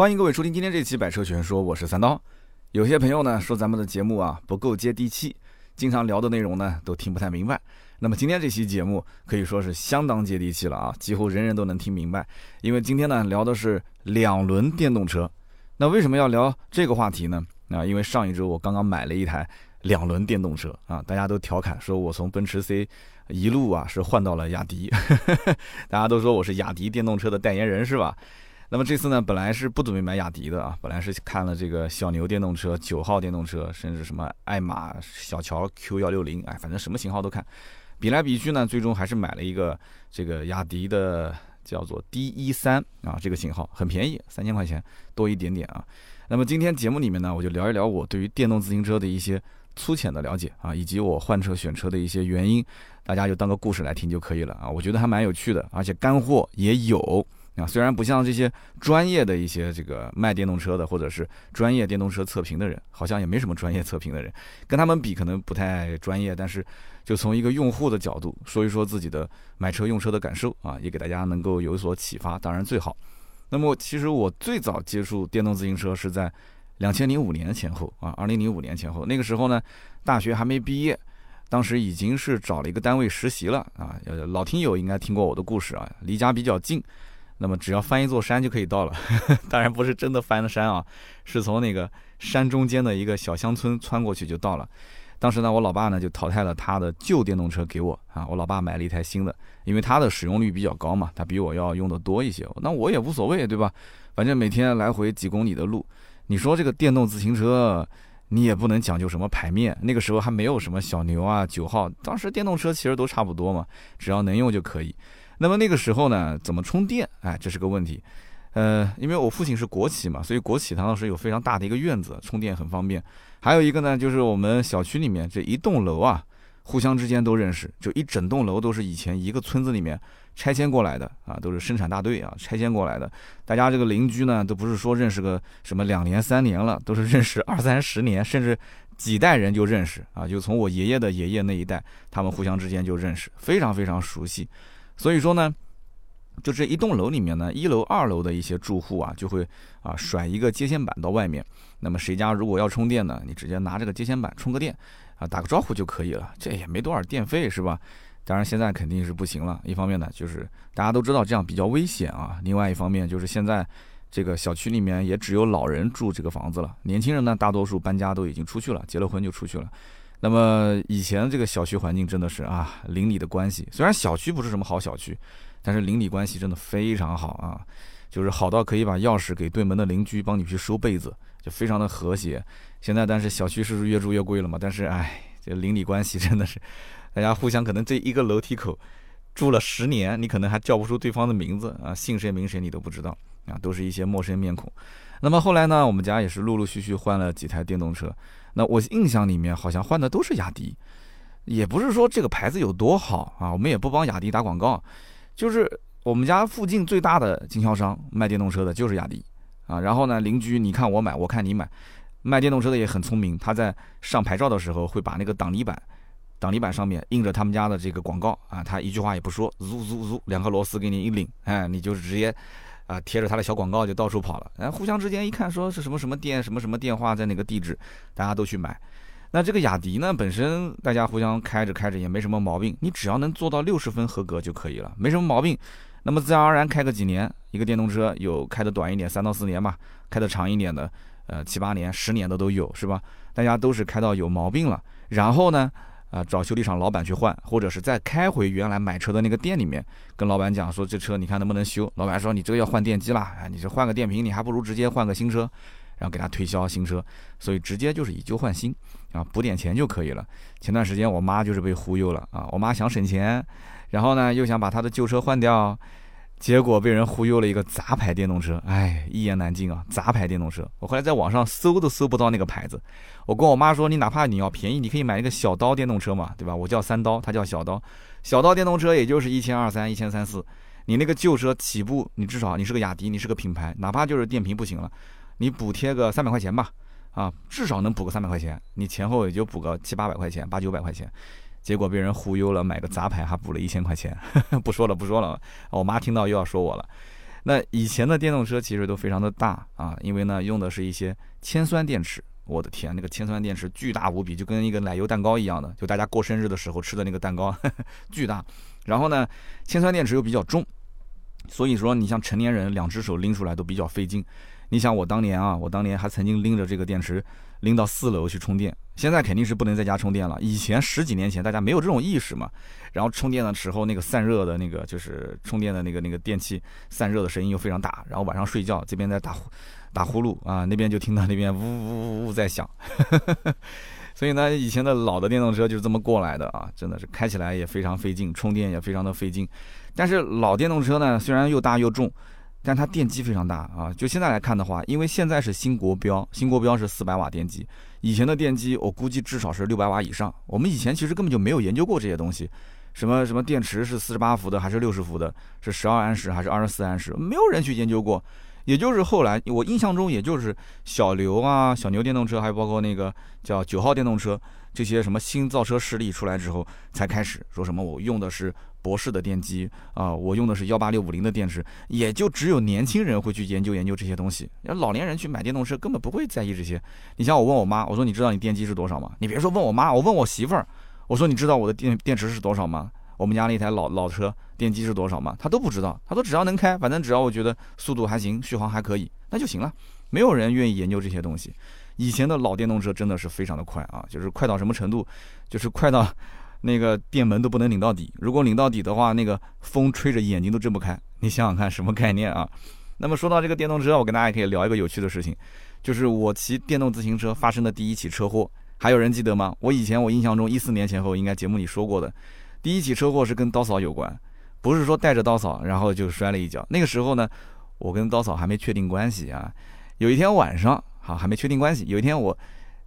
欢迎各位收听今天这期《百车全说》，我是三刀。有些朋友呢说咱们的节目啊不够接地气，经常聊的内容呢都听不太明白。那么今天这期节目可以说是相当接地气了啊，几乎人人都能听明白。因为今天呢聊的是两轮电动车。那为什么要聊这个话题呢？啊，因为上一周我刚刚买了一台两轮电动车啊，大家都调侃说我从奔驰 C 一路啊是换到了雅迪，大家都说我是雅迪电动车的代言人是吧？那么这次呢，本来是不准备买雅迪的啊，本来是看了这个小牛电动车、九号电动车，甚至什么爱玛、小乔 Q 幺六零，哎，反正什么型号都看。比来比去呢，最终还是买了一个这个雅迪的叫做 D 一三啊，这个型号很便宜，三千块钱多一点点啊。那么今天节目里面呢，我就聊一聊我对于电动自行车的一些粗浅的了解啊，以及我换车选车的一些原因，大家就当个故事来听就可以了啊。我觉得还蛮有趣的，而且干货也有。啊，虽然不像这些专业的一些这个卖电动车的，或者是专业电动车测评的人，好像也没什么专业测评的人，跟他们比可能不太专业。但是，就从一个用户的角度说一说自己的买车用车的感受啊，也给大家能够有所启发，当然最好。那么，其实我最早接触电动自行车是在两千零五年前后啊，二零零五年前后，那个时候呢，大学还没毕业，当时已经是找了一个单位实习了啊。老听友应该听过我的故事啊，离家比较近。那么只要翻一座山就可以到了，当然不是真的翻的山啊，是从那个山中间的一个小乡村穿过去就到了。当时呢，我老爸呢就淘汰了他的旧电动车给我啊，我老爸买了一台新的，因为他的使用率比较高嘛，他比我要用的多一些。那我也无所谓，对吧？反正每天来回几公里的路，你说这个电动自行车，你也不能讲究什么排面，那个时候还没有什么小牛啊、九号，当时电动车其实都差不多嘛，只要能用就可以。那么那个时候呢，怎么充电？哎，这是个问题。呃，因为我父亲是国企嘛，所以国企当时有非常大的一个院子，充电很方便。还有一个呢，就是我们小区里面这一栋楼啊，互相之间都认识，就一整栋楼都是以前一个村子里面拆迁过来的啊，都是生产大队啊拆迁过来的。大家这个邻居呢，都不是说认识个什么两年三年了，都是认识二三十年，甚至几代人就认识啊，就从我爷爷的爷爷那一代，他们互相之间就认识，非常非常熟悉。所以说呢，就这一栋楼里面呢，一楼、二楼的一些住户啊，就会啊甩一个接线板到外面。那么谁家如果要充电呢，你直接拿这个接线板充个电，啊打个招呼就可以了，这也没多少电费是吧？当然现在肯定是不行了。一方面呢，就是大家都知道这样比较危险啊；另外一方面就是现在这个小区里面也只有老人住这个房子了，年轻人呢大多数搬家都已经出去了，结了婚就出去了。那么以前这个小区环境真的是啊，邻里的关系虽然小区不是什么好小区，但是邻里关系真的非常好啊，就是好到可以把钥匙给对门的邻居帮你去收被子，就非常的和谐。现在但是小区是不是越住越贵了嘛？但是哎，这邻里关系真的是，大家互相可能这一个楼梯口住了十年，你可能还叫不出对方的名字啊，姓谁名谁你都不知道啊，都是一些陌生面孔。那么后来呢，我们家也是陆陆续续换了几台电动车。那我印象里面好像换的都是雅迪，也不是说这个牌子有多好啊，我们也不帮雅迪打广告，就是我们家附近最大的经销商卖电动车的就是雅迪啊。然后呢，邻居你看我买，我看你买，卖电动车的也很聪明，他在上牌照的时候会把那个挡泥板，挡泥板上面印着他们家的这个广告啊，他一句话也不说，嗖嗖嗖，两颗螺丝给你一拧，哎，你就是直接。啊，贴着他的小广告就到处跑了，然后互相之间一看，说是什么什么店，什么什么电话，在哪个地址，大家都去买。那这个雅迪呢，本身大家互相开着开着也没什么毛病，你只要能做到六十分合格就可以了，没什么毛病。那么自然而然开个几年，一个电动车有开的短一点，三到四年吧，开的长一点的，呃七八年、十年的都有，是吧？大家都是开到有毛病了，然后呢？啊，找修理厂老板去换，或者是再开回原来买车的那个店里面，跟老板讲说这车你看能不能修？老板说你这个要换电机啦，哎，你这换个电瓶，你还不如直接换个新车，然后给他推销新车，所以直接就是以旧换新，啊，补点钱就可以了。前段时间我妈就是被忽悠了啊，我妈想省钱，然后呢又想把她的旧车换掉。结果被人忽悠了一个杂牌电动车，哎，一言难尽啊！杂牌电动车，我后来在网上搜都搜不到那个牌子。我跟我妈说，你哪怕你要便宜，你可以买一个小刀电动车嘛，对吧？我叫三刀，他叫小刀。小刀电动车也就是一千二三、一千三四。你那个旧车起步，你至少你是个雅迪，你是个品牌，哪怕就是电瓶不行了，你补贴个三百块钱吧，啊，至少能补个三百块钱，你前后也就补个七八百块钱、八九百块钱。结果被人忽悠了，买个杂牌还补了一千块钱，不说了不说了，我妈听到又要说我了。那以前的电动车其实都非常的大啊，因为呢用的是一些铅酸电池。我的天，那个铅酸电池巨大无比，就跟一个奶油蛋糕一样的，就大家过生日的时候吃的那个蛋糕，巨大。然后呢，铅酸电池又比较重，所以说你像成年人两只手拎出来都比较费劲。你想我当年啊，我当年还曾经拎着这个电池拎到四楼去充电，现在肯定是不能在家充电了。以前十几年前大家没有这种意识嘛，然后充电的时候那个散热的那个就是充电的那个那个电器散热的声音又非常大，然后晚上睡觉这边在打呼。打呼噜啊，那边就听到那边呜呜呜呜在响，所以呢，以前的老的电动车就是这么过来的啊，真的是开起来也非常费劲，充电也非常的费劲。但是老电动车呢，虽然又大又重，但它电机非常大啊。就现在来看的话，因为现在是新国标，新国标是四百瓦电机，以前的电机我估计至少是六百瓦以上。我们以前其实根本就没有研究过这些东西，什么什么电池是四十八伏的还是六十伏的，是十二安时还是二十四安时，没有人去研究过。也就是后来，我印象中，也就是小牛啊、小牛电动车，还有包括那个叫九号电动车，这些什么新造车势力出来之后，才开始说什么我用的是博士的电机啊，我用的是幺八六五零的电池，也就只有年轻人会去研究研究这些东西，要老年人去买电动车根本不会在意这些。你像我问我妈，我说你知道你电机是多少吗？你别说问我妈，我问我媳妇儿，我说你知道我的电电池是多少吗？我们家那台老老车电机是多少吗？他都不知道，他说只要能开，反正只要我觉得速度还行，续航还可以，那就行了。没有人愿意研究这些东西。以前的老电动车真的是非常的快啊，就是快到什么程度，就是快到那个电门都不能拧到底。如果拧到底的话，那个风吹着眼睛都睁不开。你想想看，什么概念啊？那么说到这个电动车，我跟大家可以聊一个有趣的事情，就是我骑电动自行车发生的第一起车祸，还有人记得吗？我以前我印象中一四年前后应该节目里说过的。第一起车祸是跟刀嫂有关，不是说带着刀嫂然后就摔了一跤。那个时候呢，我跟刀嫂还没确定关系啊。有一天晚上，好还没确定关系。有一天我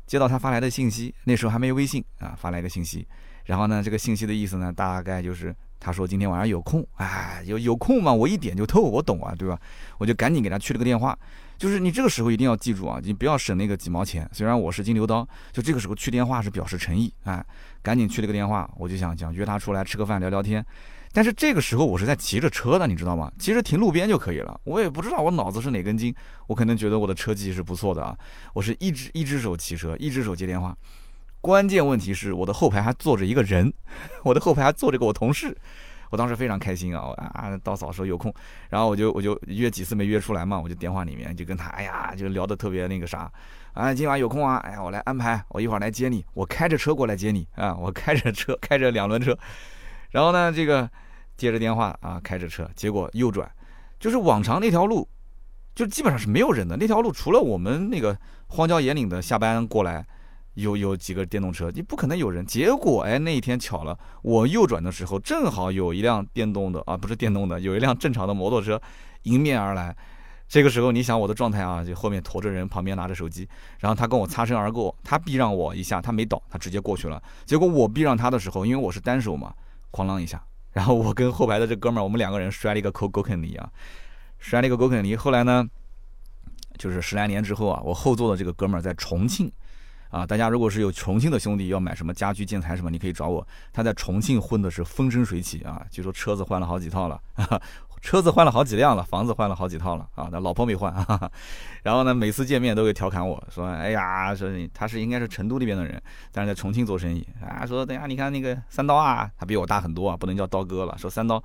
接到他发来的信息，那时候还没微信啊，发来一个信息。然后呢，这个信息的意思呢，大概就是他说今天晚上有空，哎，有有空嘛，我一点就透，我懂啊，对吧？我就赶紧给他去了个电话。就是你这个时候一定要记住啊，你不要省那个几毛钱。虽然我是金牛刀，就这个时候去电话是表示诚意，哎，赶紧去了个电话。我就想想约他出来吃个饭聊聊天，但是这个时候我是在骑着车的，你知道吗？其实停路边就可以了。我也不知道我脑子是哪根筋，我可能觉得我的车技是不错的啊。我是一只一只手骑车，一只手接电话。关键问题是我的后排还坐着一个人，我的后排还坐着个我同事。我当时非常开心啊！啊，刀嫂说有空，然后我就我就约几次没约出来嘛，我就电话里面就跟他，哎呀，就聊得特别那个啥，啊，今晚有空啊，哎呀，我来安排，我一会儿来接你，我开着车过来接你啊，我开着车，开着两轮车，然后呢，这个接着电话啊，开着车，结果右转，就是往常那条路，就基本上是没有人的那条路，除了我们那个荒郊野岭的下班过来。有有几个电动车，你不可能有人。结果哎，那一天巧了，我右转的时候正好有一辆电动的啊，不是电动的，有一辆正常的摩托车迎面而来。这个时候你想我的状态啊，就后面驮着人，旁边拿着手机，然后他跟我擦身而过，他避让我一下，他没倒，他直接过去了。结果我避让他的时候，因为我是单手嘛，哐啷一下，然后我跟后排的这哥们儿，我们两个人摔了一个狗狗啃泥啊，摔了一个狗啃泥。后来呢，就是十来年之后啊，我后座的这个哥们儿在重庆。啊，大家如果是有重庆的兄弟要买什么家居建材什么，你可以找我。他在重庆混的是风生水起啊，据说车子换了好几套了，车子换了好几辆了，房子换了好几套了啊，那老婆没换。啊 然后呢，每次见面都会调侃我说：“哎呀，说你他是应该是成都那边的人，但是在重庆做生意啊。”说等下你看那个三刀啊，他比我大很多啊，不能叫刀哥了。说三刀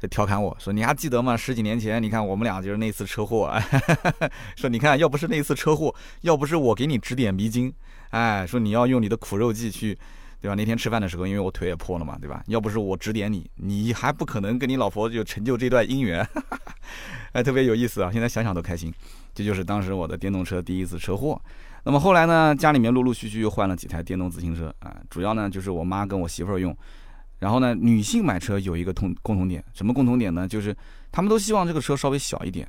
就调侃我说：“你还记得吗？十几年前，你看我们俩就是那次车祸。啊 说你看，要不是那次车祸，要不是我给你指点迷津。”哎，说你要用你的苦肉计去，对吧？那天吃饭的时候，因为我腿也破了嘛，对吧？要不是我指点你，你还不可能跟你老婆就成就这段姻缘，哎，特别有意思啊！现在想想都开心。这就是当时我的电动车第一次车祸。那么后来呢，家里面陆陆续续又换了几台电动自行车啊，主要呢就是我妈跟我媳妇儿用。然后呢，女性买车有一个同共同点，什么共同点呢？就是他们都希望这个车稍微小一点。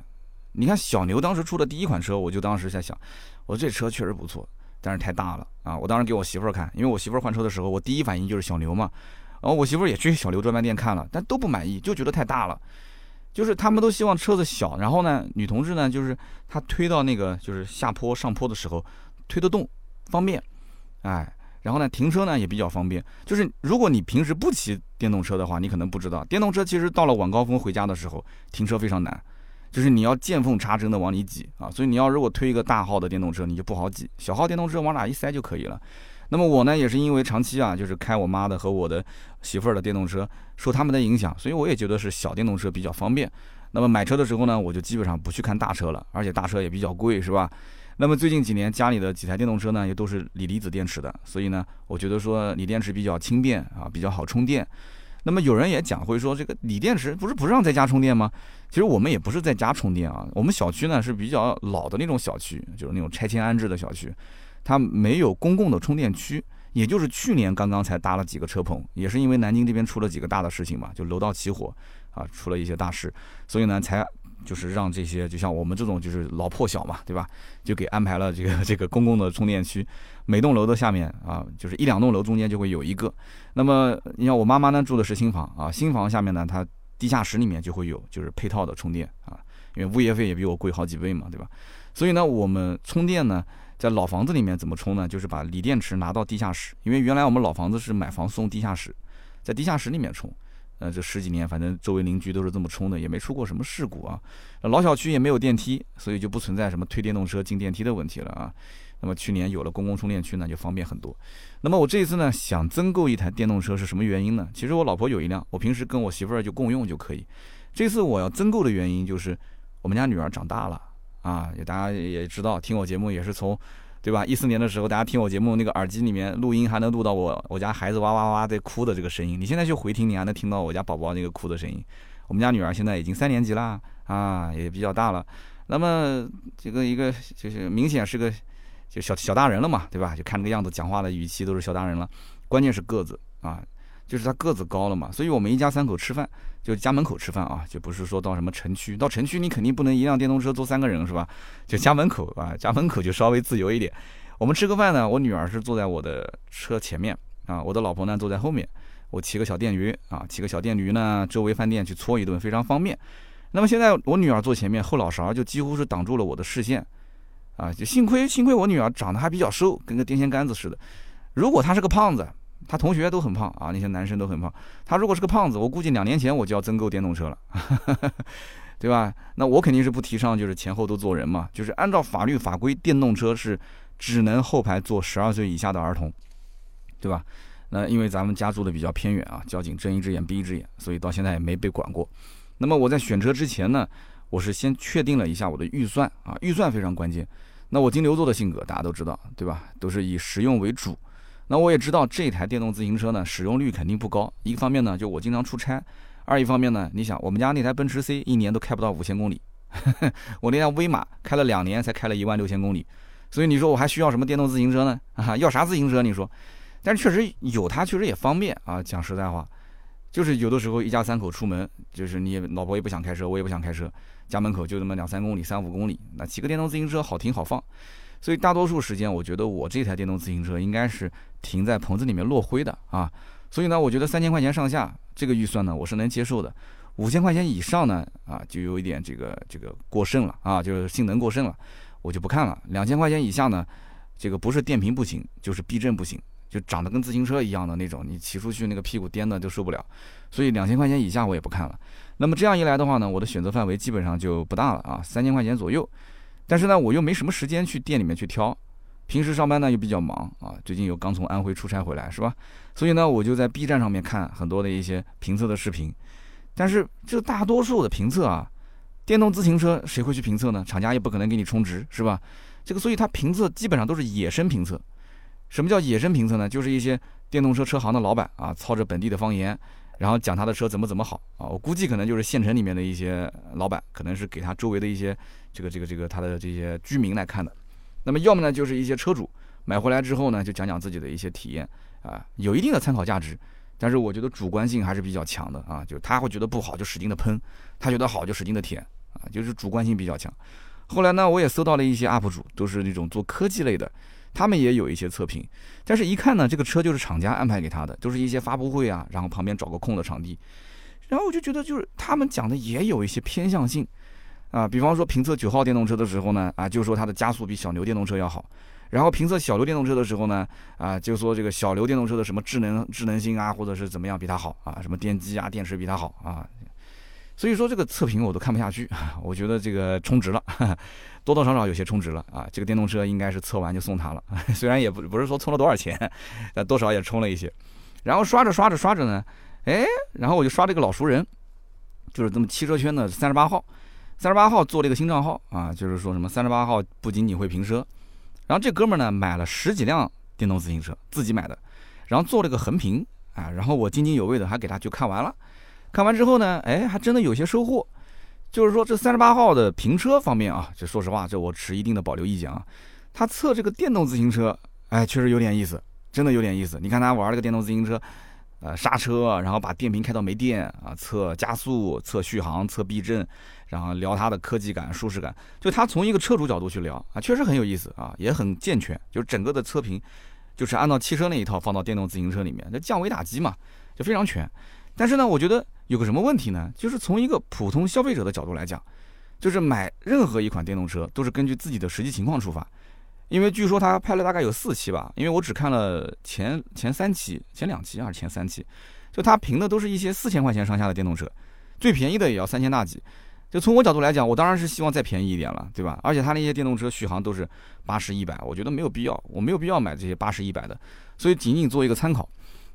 你看小牛当时出的第一款车，我就当时在想，我说这车确实不错。但是太大了啊！我当时给我媳妇儿看，因为我媳妇儿换车的时候，我第一反应就是小牛嘛。然后我媳妇儿也去小牛专卖店看了，但都不满意，就觉得太大了。就是他们都希望车子小，然后呢，女同志呢，就是她推到那个就是下坡上坡的时候推得动，方便。哎，然后呢，停车呢也比较方便。就是如果你平时不骑电动车的话，你可能不知道，电动车其实到了晚高峰回家的时候停车非常难。就是你要见缝插针的往里挤啊。所以你要如果推一个大号的电动车，你就不好挤，小号电动车往哪一塞就可以了。那么我呢，也是因为长期啊，就是开我妈的和我的媳妇儿的电动车，受他们的影响，所以我也觉得是小电动车比较方便。那么买车的时候呢，我就基本上不去看大车了，而且大车也比较贵，是吧？那么最近几年家里的几台电动车呢，也都是锂离子电池的，所以呢，我觉得说锂电池比较轻便啊，比较好充电。那么有人也讲会说，这个锂电池不是不让在家充电吗？其实我们也不是在家充电啊，我们小区呢是比较老的那种小区，就是那种拆迁安置的小区，它没有公共的充电区，也就是去年刚刚才搭了几个车棚，也是因为南京这边出了几个大的事情嘛，就楼道起火。啊，出了一些大事，所以呢，才就是让这些就像我们这种就是老破小嘛，对吧？就给安排了这个 这个公共的充电区，每栋楼的下面啊，就是一两栋楼中间就会有一个。那么你像我妈妈呢住的是新房啊，新房下面呢，它地下室里面就会有就是配套的充电啊，因为物业费也比我贵好几倍嘛，对吧？所以呢，我们充电呢，在老房子里面怎么充呢？就是把锂电池拿到地下室，因为原来我们老房子是买房送地下室，在地下室里面充。呃，这十几年，反正周围邻居都是这么充的，也没出过什么事故啊。老小区也没有电梯，所以就不存在什么推电动车进电梯的问题了啊。那么去年有了公共充电区呢，就方便很多。那么我这一次呢，想增购一台电动车是什么原因呢？其实我老婆有一辆，我平时跟我媳妇儿就共用就可以。这次我要增购的原因就是我们家女儿长大了啊，也大家也知道，听我节目也是从。对吧？一四年的时候，大家听我节目，那个耳机里面录音还能录到我我家孩子哇哇哇在哭的这个声音。你现在去回听，你还能听到我家宝宝那个哭的声音。我们家女儿现在已经三年级啦，啊，也比较大了。那么这个一个就是明显是个就小小大人了嘛，对吧？就看这个样子，讲话的语气都是小大人了。关键是个子啊。就是他个子高了嘛，所以我们一家三口吃饭就家门口吃饭啊，就不是说到什么城区，到城区你肯定不能一辆电动车坐三个人是吧？就家门口啊，家门口就稍微自由一点。我们吃个饭呢，我女儿是坐在我的车前面啊，我的老婆呢坐在后面，我骑个小电驴啊，骑个小电驴呢，周围饭店去搓一顿非常方便。那么现在我女儿坐前面，后脑勺就几乎是挡住了我的视线啊，就幸亏幸亏我女儿长得还比较瘦，跟个电线杆子似的，如果她是个胖子。他同学都很胖啊，那些男生都很胖。他如果是个胖子，我估计两年前我就要增购电动车了，对吧？那我肯定是不提倡，就是前后都坐人嘛。就是按照法律法规，电动车是只能后排坐十二岁以下的儿童，对吧？那因为咱们家住的比较偏远啊，交警睁一只眼闭一只眼，所以到现在也没被管过。那么我在选车之前呢，我是先确定了一下我的预算啊，预算非常关键。那我金牛座的性格大家都知道，对吧？都是以实用为主。那我也知道这台电动自行车呢，使用率肯定不高。一个方面呢，就我经常出差；二一方面呢，你想我们家那台奔驰 C 一年都开不到五千公里，我那辆威马开了两年才开了一万六千公里，所以你说我还需要什么电动自行车呢？啊，要啥自行车？你说？但是确实有它，确实也方便啊。讲实在话，就是有的时候一家三口出门，就是你老婆也不想开车，我也不想开车，家门口就这么两三公里、三五公里，那骑个电动自行车好停好放。所以大多数时间，我觉得我这台电动自行车应该是停在棚子里面落灰的啊。所以呢，我觉得三千块钱上下这个预算呢，我是能接受的。五千块钱以上呢，啊，就有一点这个这个过剩了啊，就是性能过剩了，我就不看了。两千块钱以下呢，这个不是电瓶不行，就是避震不行，就长得跟自行车一样的那种，你骑出去那个屁股颠的就受不了。所以两千块钱以下我也不看了。那么这样一来的话呢，我的选择范围基本上就不大了啊，三千块钱左右。但是呢，我又没什么时间去店里面去挑，平时上班呢又比较忙啊。最近又刚从安徽出差回来，是吧？所以呢，我就在 B 站上面看很多的一些评测的视频。但是这大多数的评测啊，电动自行车谁会去评测呢？厂家也不可能给你充值，是吧？这个，所以它评测基本上都是野生评测。什么叫野生评测呢？就是一些电动车车行的老板啊，操着本地的方言。然后讲他的车怎么怎么好啊，我估计可能就是县城里面的一些老板，可能是给他周围的一些这个这个这个他的这些居民来看的。那么要么呢就是一些车主买回来之后呢，就讲讲自己的一些体验啊，有一定的参考价值。但是我觉得主观性还是比较强的啊，就他会觉得不好就使劲的喷，他觉得好就使劲的舔啊，就是主观性比较强。后来呢，我也搜到了一些 UP 主，都是那种做科技类的。他们也有一些测评，但是一看呢，这个车就是厂家安排给他的，都是一些发布会啊，然后旁边找个空的场地，然后我就觉得就是他们讲的也有一些偏向性，啊，比方说评测九号电动车的时候呢，啊，就说它的加速比小牛电动车要好，然后评测小牛电动车的时候呢，啊，就说这个小牛电动车的什么智能智能性啊，或者是怎么样比它好啊，什么电机啊、电池比它好啊，所以说这个测评我都看不下去，我觉得这个充值了，多多少少有些充值了啊。这个电动车应该是测完就送他了，虽然也不不是说充了多少钱，但多少也充了一些。然后刷着刷着刷着呢，哎，然后我就刷这个老熟人，就是这么汽车圈的三十八号，三十八号做了一个新账号啊，就是说什么三十八号不仅仅会评车，然后这哥们呢买了十几辆电动自行车，自己买的，然后做了个横评啊，然后我津津有味的还给他就看完了。看完之后呢，哎，还真的有些收获。就是说，这三十八号的评车方面啊，这说实话，这我持一定的保留意见啊。他测这个电动自行车，哎，确实有点意思，真的有点意思。你看他玩这个电动自行车，呃，刹车，然后把电瓶开到没电啊，测加速、测续航、测避震，然后聊它的科技感、舒适感。就他从一个车主角度去聊啊，确实很有意思啊，也很健全。就是整个的测评，就是按照汽车那一套放到电动自行车里面，这降维打击嘛，就非常全。但是呢，我觉得。有个什么问题呢？就是从一个普通消费者的角度来讲，就是买任何一款电动车都是根据自己的实际情况出发。因为据说他拍了大概有四期吧，因为我只看了前前三期、前两期还是前三期，就他评的都是一些四千块钱上下的电动车，最便宜的也要三千大几。就从我角度来讲，我当然是希望再便宜一点了，对吧？而且他那些电动车续航都是八十一百，我觉得没有必要，我没有必要买这些八十一百的，所以仅仅做一个参考。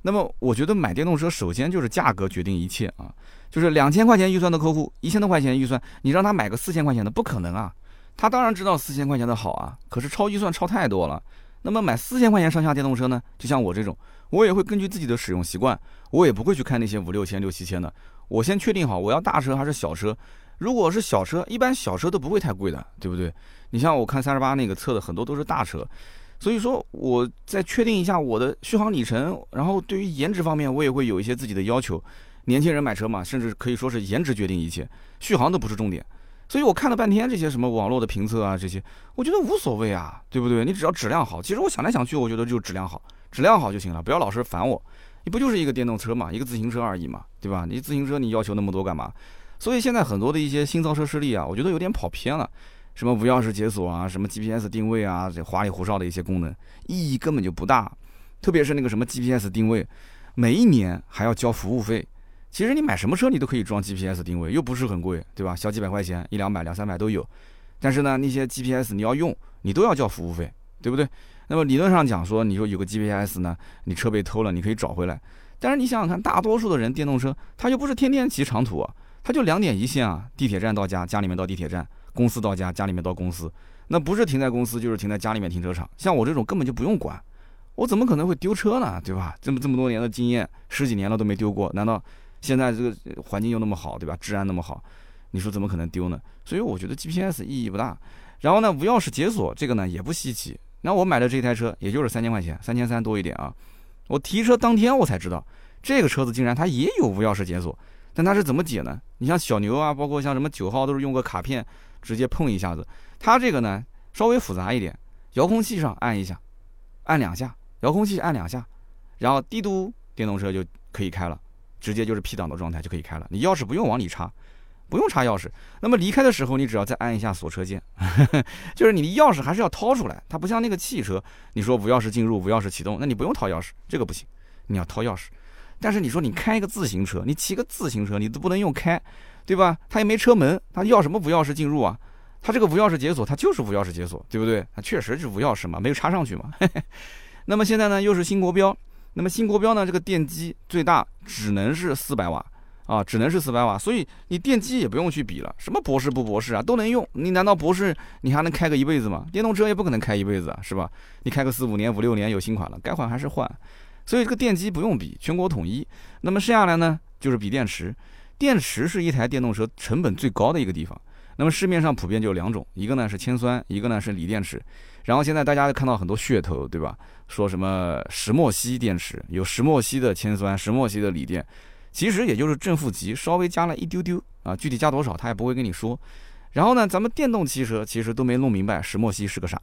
那么我觉得买电动车首先就是价格决定一切啊，就是两千块钱预算的客户，一千多块钱预算，你让他买个四千块钱的不可能啊，他当然知道四千块钱的好啊，可是超预算超太多了。那么买四千块钱上下电动车呢，就像我这种，我也会根据自己的使用习惯，我也不会去看那些五六千、六七千的，我先确定好我要大车还是小车。如果是小车，一般小车都不会太贵的，对不对？你像我看三十八那个测的很多都是大车。所以说，我再确定一下我的续航里程，然后对于颜值方面，我也会有一些自己的要求。年轻人买车嘛，甚至可以说是颜值决定一切，续航都不是重点。所以我看了半天这些什么网络的评测啊，这些我觉得无所谓啊，对不对？你只要质量好。其实我想来想去，我觉得就质量好，质量好就行了，不要老是烦我。你不就是一个电动车嘛，一个自行车而已嘛，对吧？你自行车你要求那么多干嘛？所以现在很多的一些新造车势力啊，我觉得有点跑偏了。什么无钥匙解锁啊，什么 GPS 定位啊，这花里胡哨的一些功能，意义根本就不大。特别是那个什么 GPS 定位，每一年还要交服务费。其实你买什么车你都可以装 GPS 定位，又不是很贵，对吧？小几百块钱，一两百、两三百都有。但是呢，那些 GPS 你要用，你都要交服务费，对不对？那么理论上讲说，你说有个 GPS 呢，你车被偷了，你可以找回来。但是你想想看，大多数的人电动车，他又不是天天骑长途，他就两点一线啊，地铁站到家，家里面到地铁站。公司到家，家里面到公司，那不是停在公司，就是停在家里面停车场。像我这种根本就不用管，我怎么可能会丢车呢？对吧？这么这么多年的经验，十几年了都没丢过，难道现在这个环境又那么好，对吧？治安那么好，你说怎么可能丢呢？所以我觉得 GPS 意义不大。然后呢，无钥匙解锁这个呢也不稀奇。那我买的这台车也就是三千块钱，三千三多一点啊。我提车当天我才知道，这个车子竟然它也有无钥匙解锁，但它是怎么解呢？你像小牛啊，包括像什么九号都是用个卡片。直接碰一下子，它这个呢稍微复杂一点，遥控器上按一下，按两下，遥控器按两下，然后滴嘟，电动车就可以开了，直接就是 P 档的状态就可以开了。你钥匙不用往里插，不用插钥匙。那么离开的时候，你只要再按一下锁车键，就是你的钥匙还是要掏出来。它不像那个汽车，你说无钥匙进入、无钥匙启动，那你不用掏钥匙，这个不行，你要掏钥匙。但是你说你开一个自行车，你骑个自行车，你都不能用开。对吧？它也没车门，它要什么无钥匙进入啊？它这个无钥匙解锁，它就是无钥匙解锁，对不对？它确实是无钥匙嘛，没有插上去嘛。那么现在呢，又是新国标，那么新国标呢，这个电机最大只能是四百瓦啊，只能是四百瓦，所以你电机也不用去比了，什么博士不博士啊，都能用。你难道博士你还能开个一辈子吗？电动车也不可能开一辈子啊，是吧？你开个四五年、五六年有新款了，该换还是换。所以这个电机不用比，全国统一。那么剩下来呢，就是比电池。电池是一台电动车成本最高的一个地方。那么市面上普遍就有两种，一个呢是铅酸，一个呢是锂电池。然后现在大家看到很多噱头，对吧？说什么石墨烯电池，有石墨烯的铅酸，石墨烯的锂电，其实也就是正负极稍微加了一丢丢啊，具体加多少他也不会跟你说。然后呢，咱们电动汽车其实都没弄明白石墨烯是个啥，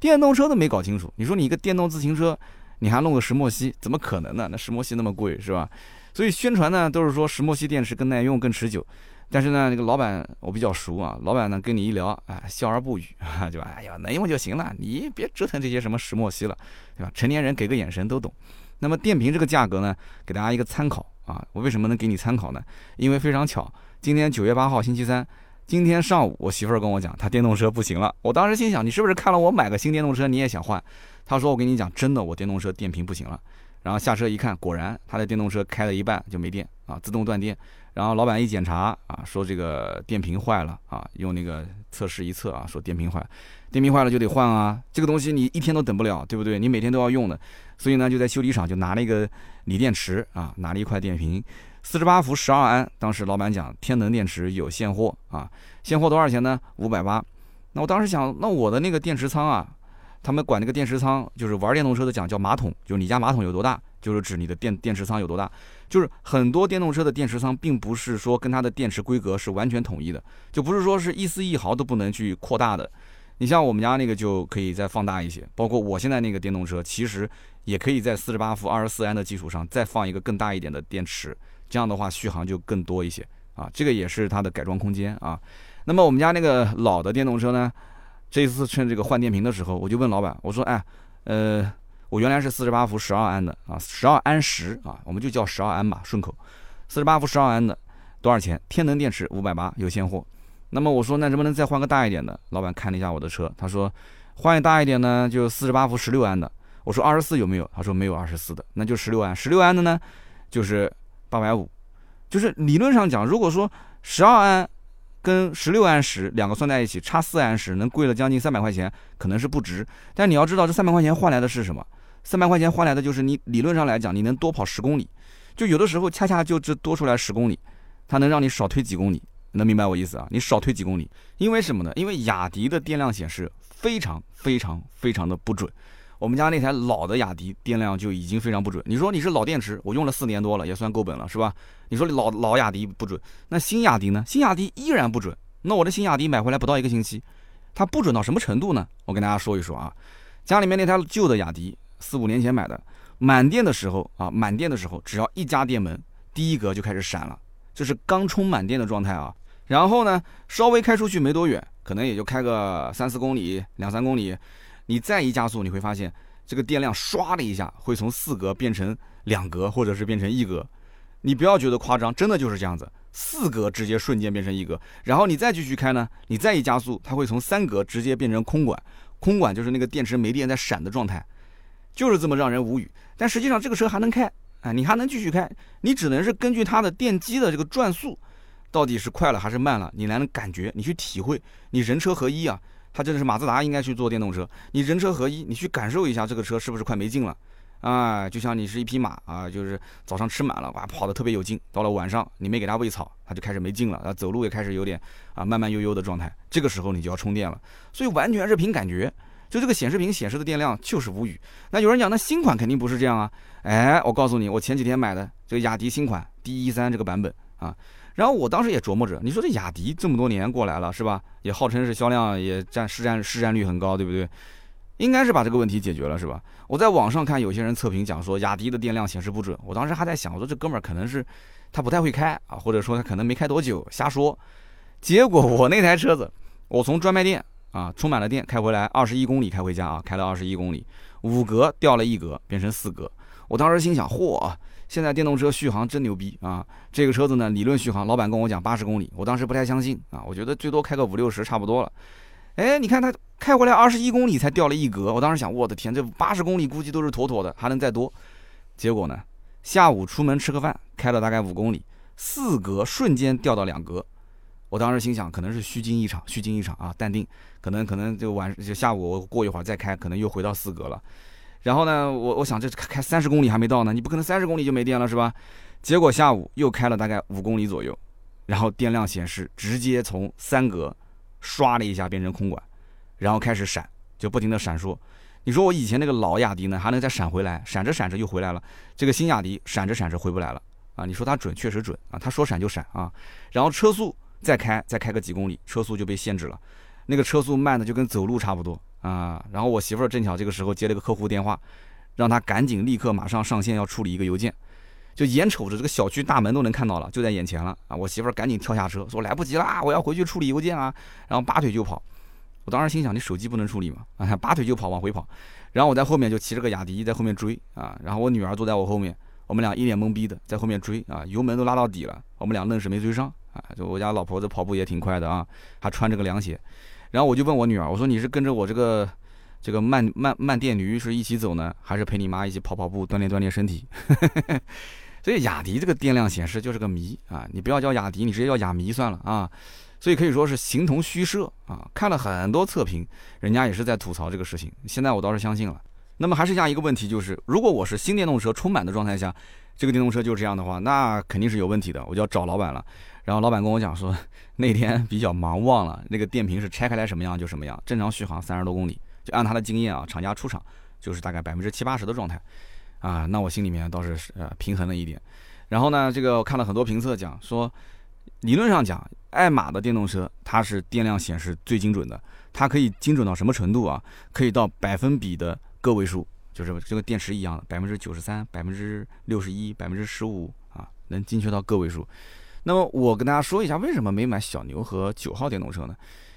电动车都没搞清楚。你说你一个电动自行车，你还弄个石墨烯，怎么可能呢？那石墨烯那么贵，是吧？所以宣传呢都是说石墨烯电池更耐用、更持久，但是呢，那个老板我比较熟啊，老板呢跟你一聊，哎，笑而不语，对吧？哎呀，能用就行了，你别折腾这些什么石墨烯了，对吧？成年人给个眼神都懂。那么电瓶这个价格呢，给大家一个参考啊。我为什么能给你参考呢？因为非常巧，今天九月八号星期三，今天上午我媳妇儿跟我讲，她电动车不行了。我当时心想，你是不是看了我买个新电动车，你也想换？她说，我跟你讲，真的，我电动车电瓶不行了。然后下车一看，果然他的电动车开了一半就没电啊，自动断电。然后老板一检查啊，说这个电瓶坏了啊，用那个测试一测啊，说电瓶坏，电瓶坏了就得换啊。这个东西你一天都等不了，对不对？你每天都要用的，所以呢就在修理厂就拿了一个锂电池啊，拿了一块电瓶，四十八伏十二安。当时老板讲天能电池有现货啊，现货多少钱呢？五百八。那我当时想，那我的那个电池仓啊。他们管那个电池仓，就是玩电动车的讲叫马桶，就是你家马桶有多大，就是指你的电电池仓有多大。就是很多电动车的电池仓，并不是说跟它的电池规格是完全统一的，就不是说是一丝一毫都不能去扩大的。你像我们家那个就可以再放大一些，包括我现在那个电动车，其实也可以在四十八伏二十四安的基础上再放一个更大一点的电池，这样的话续航就更多一些啊。这个也是它的改装空间啊。那么我们家那个老的电动车呢？这一次趁这个换电瓶的时候，我就问老板，我说：“哎，呃，我原来是四十八伏十二安的啊，十二安时啊，我们就叫十二安吧，顺口。四十八伏十二安的多少钱？天能电池五百八，有现货。那么我说，那能不能再换个大一点的？老板看了一下我的车，他说，换大一点呢，就四十八伏十六安的。我说二十四有没有？他说没有二十四的，那就十六安。十六安的呢，就是八百五。就是理论上讲，如果说十二安。跟十六安时两个算在一起，差四安时能贵了将近三百块钱，可能是不值。但你要知道，这三百块钱换来的是什么？三百块钱换来的就是你理论上来讲，你能多跑十公里。就有的时候恰恰就这多出来十公里，它能让你少推几公里。能明白我意思啊？你少推几公里，因为什么呢？因为雅迪的电量显示非常非常非常的不准。我们家那台老的雅迪电量就已经非常不准。你说你是老电池，我用了四年多了，也算够本了，是吧？你说老老雅迪不准，那新雅迪呢？新雅迪依然不准。那我的新雅迪买回来不到一个星期，它不准到什么程度呢？我跟大家说一说啊。家里面那台旧的雅迪，四五年前买的，满电的时候啊，满电的时候，只要一加电门，第一格就开始闪了，这是刚充满电的状态啊。然后呢，稍微开出去没多远，可能也就开个三四公里、两三公里。你再一加速，你会发现这个电量唰的一下会从四格变成两格，或者是变成一格。你不要觉得夸张，真的就是这样子，四格直接瞬间变成一格。然后你再继续开呢，你再一加速，它会从三格直接变成空管。空管就是那个电池没电在闪的状态，就是这么让人无语。但实际上这个车还能开，啊，你还能继续开，你只能是根据它的电机的这个转速，到底是快了还是慢了，你来能感觉，你去体会，你人车合一啊。它真的是马自达应该去做电动车，你人车合一，你去感受一下这个车是不是快没劲了，啊，就像你是一匹马啊，就是早上吃满了，哇，跑得特别有劲，到了晚上你没给它喂草，它就开始没劲了，啊，走路也开始有点啊慢慢悠悠的状态，这个时候你就要充电了，所以完全是凭感觉，就这个显示屏显示的电量就是无语。那有人讲，那新款肯定不是这样啊，哎，我告诉你，我前几天买的这个雅迪新款 D 一三这个版本啊。然后我当时也琢磨着，你说这雅迪这么多年过来了，是吧？也号称是销量也占市占市占率很高，对不对？应该是把这个问题解决了，是吧？我在网上看有些人测评讲说雅迪的电量显示不准，我当时还在想，我说这哥们儿可能是他不太会开啊，或者说他可能没开多久，瞎说。结果我那台车子，我从专卖店啊充满了电开回来，二十一公里开回家啊，开了二十一公里，五格掉了一格，变成四格。我当时心想，嚯！现在电动车续航真牛逼啊！这个车子呢，理论续航，老板跟我讲八十公里，我当时不太相信啊，我觉得最多开个五六十差不多了。哎，你看它开回来二十一公里才掉了一格，我当时想，我的天，这八十公里估计都是妥妥的，还能再多。结果呢，下午出门吃个饭，开了大概五公里，四格瞬间掉到两格。我当时心想，可能是虚惊一场，虚惊一场啊，淡定，可能可能就晚就下午过一会儿再开，可能又回到四格了。然后呢，我我想这开三十公里还没到呢，你不可能三十公里就没电了是吧？结果下午又开了大概五公里左右，然后电量显示直接从三格刷了一下变成空管，然后开始闪，就不停的闪烁。你说我以前那个老雅迪呢，还能再闪回来，闪着闪着又回来了。这个新雅迪闪着闪着回不来了啊！你说它准，确实准啊，它说闪就闪啊。然后车速再开再开个几公里，车速就被限制了，那个车速慢的就跟走路差不多。啊，然后我媳妇儿正巧这个时候接了个客户电话，让他赶紧立刻马上上线要处理一个邮件，就眼瞅着这个小区大门都能看到了，就在眼前了啊！我媳妇儿赶紧跳下车说来不及啦，我要回去处理邮件啊，然后拔腿就跑。我当时心想，你手机不能处理吗？啊，拔腿就跑，往回跑。然后我在后面就骑着个雅迪在后面追啊，然后我女儿坐在我后面，我们俩一脸懵逼的在后面追啊，油门都拉到底了，我们俩愣是没追上啊。就我家老婆子跑步也挺快的啊，还穿着个凉鞋。然后我就问我女儿，我说你是跟着我这个这个慢慢慢电驴是一起走呢，还是陪你妈一起跑跑步锻炼锻炼身体？所以雅迪这个电量显示就是个谜啊，你不要叫雅迪，你直接叫雅迷算了啊。所以可以说是形同虚设啊！看了很多测评，人家也是在吐槽这个事情。现在我倒是相信了。那么还剩下一个问题就是，如果我是新电动车充满的状态下，这个电动车就这样的话，那肯定是有问题的，我就要找老板了。然后老板跟我讲说，那天比较忙忘了那个电瓶是拆开来什么样就什么样，正常续航三十多公里，就按他的经验啊，厂家出厂就是大概百分之七八十的状态啊。那我心里面倒是呃平衡了一点。然后呢，这个我看了很多评测讲说，理论上讲。爱玛的电动车，它是电量显示最精准的，它可以精准到什么程度啊？可以到百分比的个位数，就是这个电池一样的百分之九十三、百分之六十一、百分之十五啊，能精确到个位数。那么我跟大家说一下，为什么没买小牛和九号电动车呢？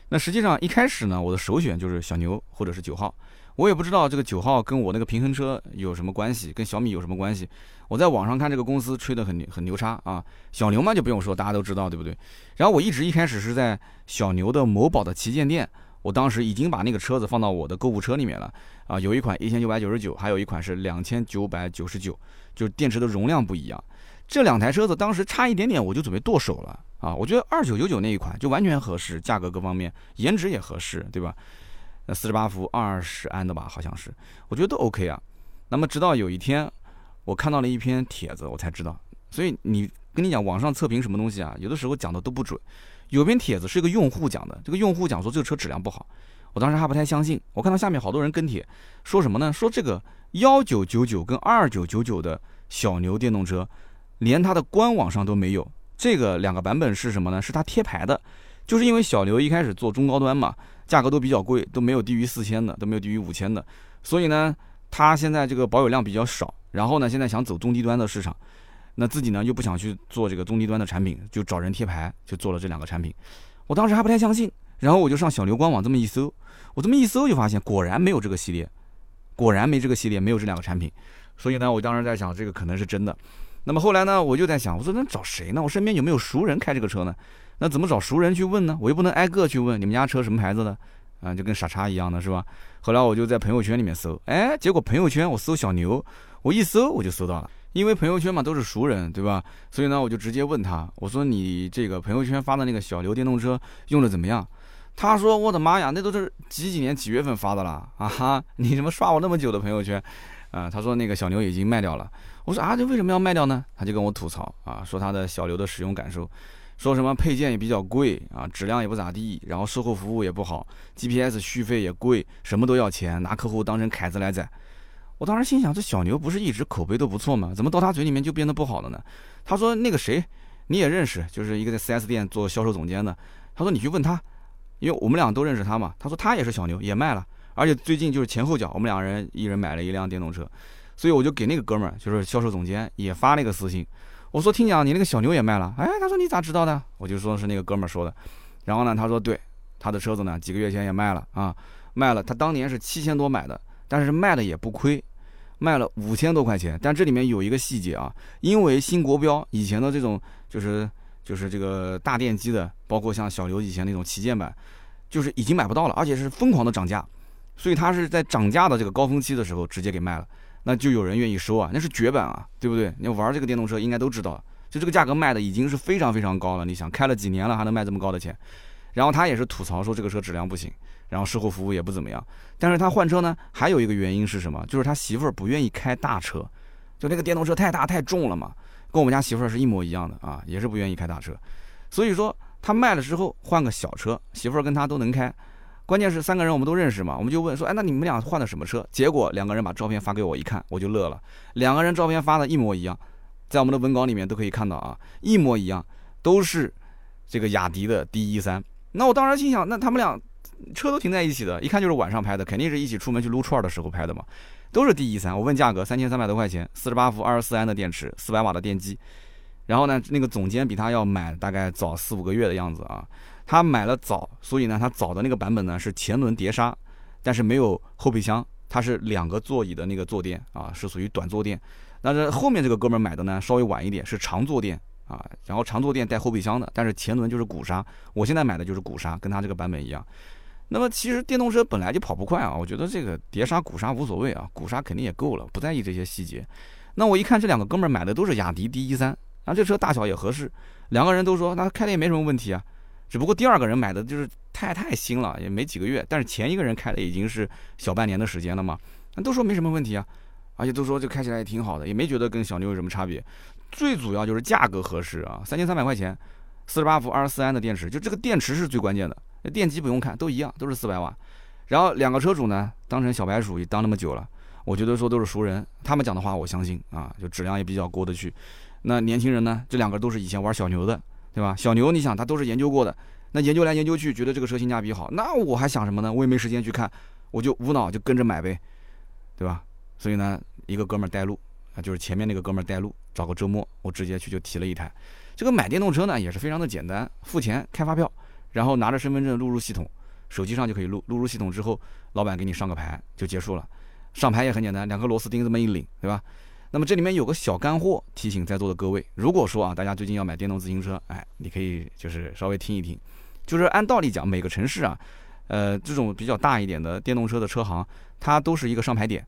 那实际上一开始呢，我的首选就是小牛或者是九号。我也不知道这个九号跟我那个平衡车有什么关系，跟小米有什么关系？我在网上看这个公司吹得很很牛叉啊，小牛嘛就不用说，大家都知道，对不对？然后我一直一开始是在小牛的某宝的旗舰店，我当时已经把那个车子放到我的购物车里面了啊，有一款一千九百九十九，还有一款是两千九百九十九，就是电池的容量不一样。这两台车子当时差一点点，我就准备剁手了啊！我觉得二九九九那一款就完全合适，价格各方面，颜值也合适，对吧？那四十八伏二十安的吧，好像是，我觉得都 OK 啊。那么直到有一天，我看到了一篇帖子，我才知道。所以你跟你讲，网上测评什么东西啊，有的时候讲的都不准。有篇帖子是一个用户讲的，这个用户讲说这个车质量不好，我当时还不太相信。我看到下面好多人跟帖，说什么呢？说这个幺九九九跟二九九九的小牛电动车，连它的官网上都没有。这个两个版本是什么呢？是它贴牌的，就是因为小牛一开始做中高端嘛。价格都比较贵，都没有低于四千的，都没有低于五千的，所以呢，他现在这个保有量比较少，然后呢，现在想走中低端的市场，那自己呢又不想去做这个中低端的产品，就找人贴牌，就做了这两个产品。我当时还不太相信，然后我就上小牛官网这么一搜，我这么一搜就发现果然没有这个系列，果然没这个系列，没有这两个产品，所以呢，我当时在想这个可能是真的。那么后来呢，我就在想，我说那找谁呢？我身边有没有熟人开这个车呢？那怎么找熟人去问呢？我又不能挨个去问你们家车什么牌子的，啊，就跟傻叉一样的是吧？后来我就在朋友圈里面搜，哎，结果朋友圈我搜小牛，我一搜我就搜到了，因为朋友圈嘛都是熟人，对吧？所以呢，我就直接问他，我说你这个朋友圈发的那个小牛电动车用的怎么样？他说我的妈呀，那都是几几年几月份发的了啊哈，你怎么刷我那么久的朋友圈？啊，他说那个小牛已经卖掉了。我说啊，这为什么要卖掉呢？他就跟我吐槽啊，说他的小牛的使用感受。说什么配件也比较贵啊，质量也不咋地，然后售后服务也不好，GPS 续费也贵，什么都要钱，拿客户当成凯子来宰。我当时心想，这小牛不是一直口碑都不错吗？怎么到他嘴里面就变得不好了呢？他说那个谁你也认识，就是一个在 4S 店做销售总监的。他说你去问他，因为我们俩都认识他嘛。他说他也是小牛，也卖了，而且最近就是前后脚，我们两个人一人买了一辆电动车。所以我就给那个哥们儿，就是销售总监，也发了一个私信。我说听讲你那个小牛也卖了，哎，他说你咋知道的？我就说是那个哥们儿说的，然后呢，他说对，他的车子呢几个月前也卖了啊，卖了，他当年是七千多买的，但是卖的也不亏，卖了五千多块钱。但这里面有一个细节啊，因为新国标以前的这种就是就是这个大电机的，包括像小牛以前那种旗舰版，就是已经买不到了，而且是疯狂的涨价，所以他是在涨价的这个高峰期的时候直接给卖了。那就有人愿意收啊，那是绝版啊，对不对？你玩这个电动车应该都知道，就这个价格卖的已经是非常非常高了。你想开了几年了还能卖这么高的钱？然后他也是吐槽说这个车质量不行，然后售后服务也不怎么样。但是他换车呢，还有一个原因是什么？就是他媳妇儿不愿意开大车，就那个电动车太大太重了嘛，跟我们家媳妇儿是一模一样的啊，也是不愿意开大车。所以说他卖了之后换个小车，媳妇儿跟他都能开。关键是三个人我们都认识嘛，我们就问说，哎，那你们俩换的什么车？结果两个人把照片发给我一看，我就乐了。两个人照片发的一模一样，在我们的文稿里面都可以看到啊，一模一样，都是这个雅迪的 D 一三。那我当时心想，那他们俩车都停在一起的，一看就是晚上拍的，肯定是一起出门去撸串的时候拍的嘛，都是 D 一三。我问价格，三千三百多块钱，四十八伏二十四安的电池，四百瓦的电机。然后呢，那个总监比他要买大概早四五个月的样子啊。他买了早，所以呢，他早的那个版本呢是前轮碟刹，但是没有后备箱，它是两个座椅的那个坐垫啊，是属于短坐垫。但是后面这个哥们儿买的呢稍微晚一点，是长坐垫啊，然后长坐垫带后备箱的，但是前轮就是鼓刹。我现在买的就是鼓刹，跟他这个版本一样。那么其实电动车本来就跑不快啊，我觉得这个碟刹、鼓刹无所谓啊，鼓刹肯定也够了，不在意这些细节。那我一看这两个哥们儿买的都是雅迪 D 一三，啊，这车大小也合适，两个人都说那开的也没什么问题啊。只不过第二个人买的就是太太新了，也没几个月，但是前一个人开的已经是小半年的时间了嘛，那都说没什么问题啊，而且都说这开起来也挺好的，也没觉得跟小牛有什么差别。最主要就是价格合适啊，三千三百块钱，四十八伏二十四安的电池，就这个电池是最关键的。电机不用看，都一样，都是四百瓦。然后两个车主呢，当成小白鼠也当那么久了，我觉得说都是熟人，他们讲的话我相信啊，就质量也比较过得去。那年轻人呢，这两个都是以前玩小牛的，对吧？小牛你想他都是研究过的，那研究来研究去，觉得这个车性价比好，那我还想什么呢？我也没时间去看，我就无脑就跟着买呗，对吧？所以呢，一个哥们儿带路啊，就是前面那个哥们儿带路，找个周末我直接去就提了一台。这个买电动车呢也是非常的简单，付钱开发票。然后拿着身份证录入系统，手机上就可以录。录入系统之后，老板给你上个牌就结束了。上牌也很简单，两颗螺丝钉这么一拧，对吧？那么这里面有个小干货，提醒在座的各位：如果说啊，大家最近要买电动自行车，哎，你可以就是稍微听一听。就是按道理讲，每个城市啊，呃，这种比较大一点的电动车的车行，它都是一个上牌点。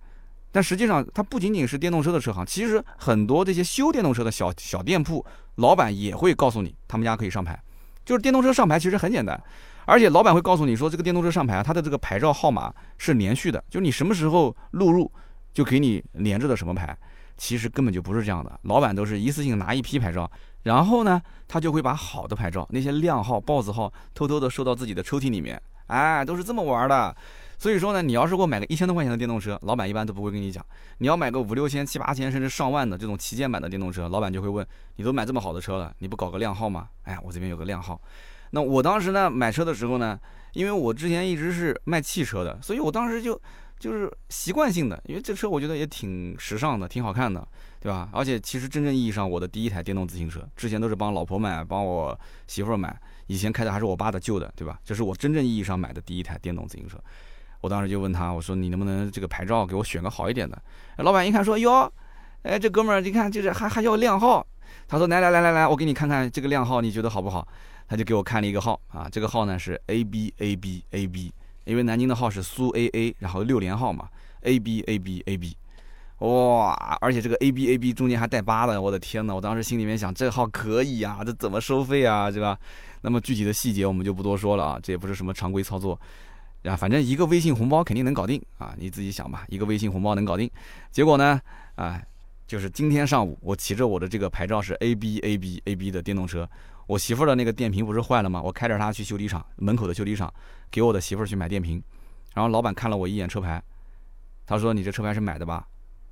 但实际上，它不仅仅是电动车的车行，其实很多这些修电动车的小小店铺，老板也会告诉你，他们家可以上牌。就是电动车上牌其实很简单，而且老板会告诉你说，这个电动车上牌啊，它的这个牌照号码是连续的，就你什么时候录入，就给你连着的什么牌。其实根本就不是这样的，老板都是一次性拿一批牌照，然后呢，他就会把好的牌照，那些靓号、豹子号，偷偷的收到自己的抽屉里面。哎，都是这么玩的。所以说呢，你要是给我买个一千多块钱的电动车，老板一般都不会跟你讲。你要买个五六千、七八千甚至上万的这种旗舰版的电动车，老板就会问：你都买这么好的车了，你不搞个靓号吗？哎，我这边有个靓号。那我当时呢买车的时候呢，因为我之前一直是卖汽车的，所以我当时就就是习惯性的，因为这车我觉得也挺时尚的，挺好看的，对吧？而且其实真正意义上我的第一台电动自行车，之前都是帮老婆买，帮我媳妇儿买，以前开的还是我爸的旧的，对吧？这是我真正意义上买的第一台电动自行车。我当时就问他，我说你能不能这个牌照给我选个好一点的？老板一看说哟，哎这哥们儿，你看就是还还要靓号。他说来来来来来，我给你看看这个靓号，你觉得好不好？他就给我看了一个号啊，这个号呢是 A B A B A B，因为南京的号是苏 A A，然后六连号嘛，A B A B A B，哇，而且这个 A B A B 中间还带八的，我的天呐，我当时心里面想这号可以呀，这怎么收费啊，对吧？那么具体的细节我们就不多说了啊，这也不是什么常规操作。啊，反正一个微信红包肯定能搞定啊！你自己想吧，一个微信红包能搞定。结果呢，啊，就是今天上午，我骑着我的这个牌照是 A B A B A B 的电动车，我媳妇儿的那个电瓶不是坏了吗？我开着它去修理厂门口的修理厂，给我的媳妇儿去买电瓶。然后老板看了我一眼车牌，他说：“你这车牌是买的吧？”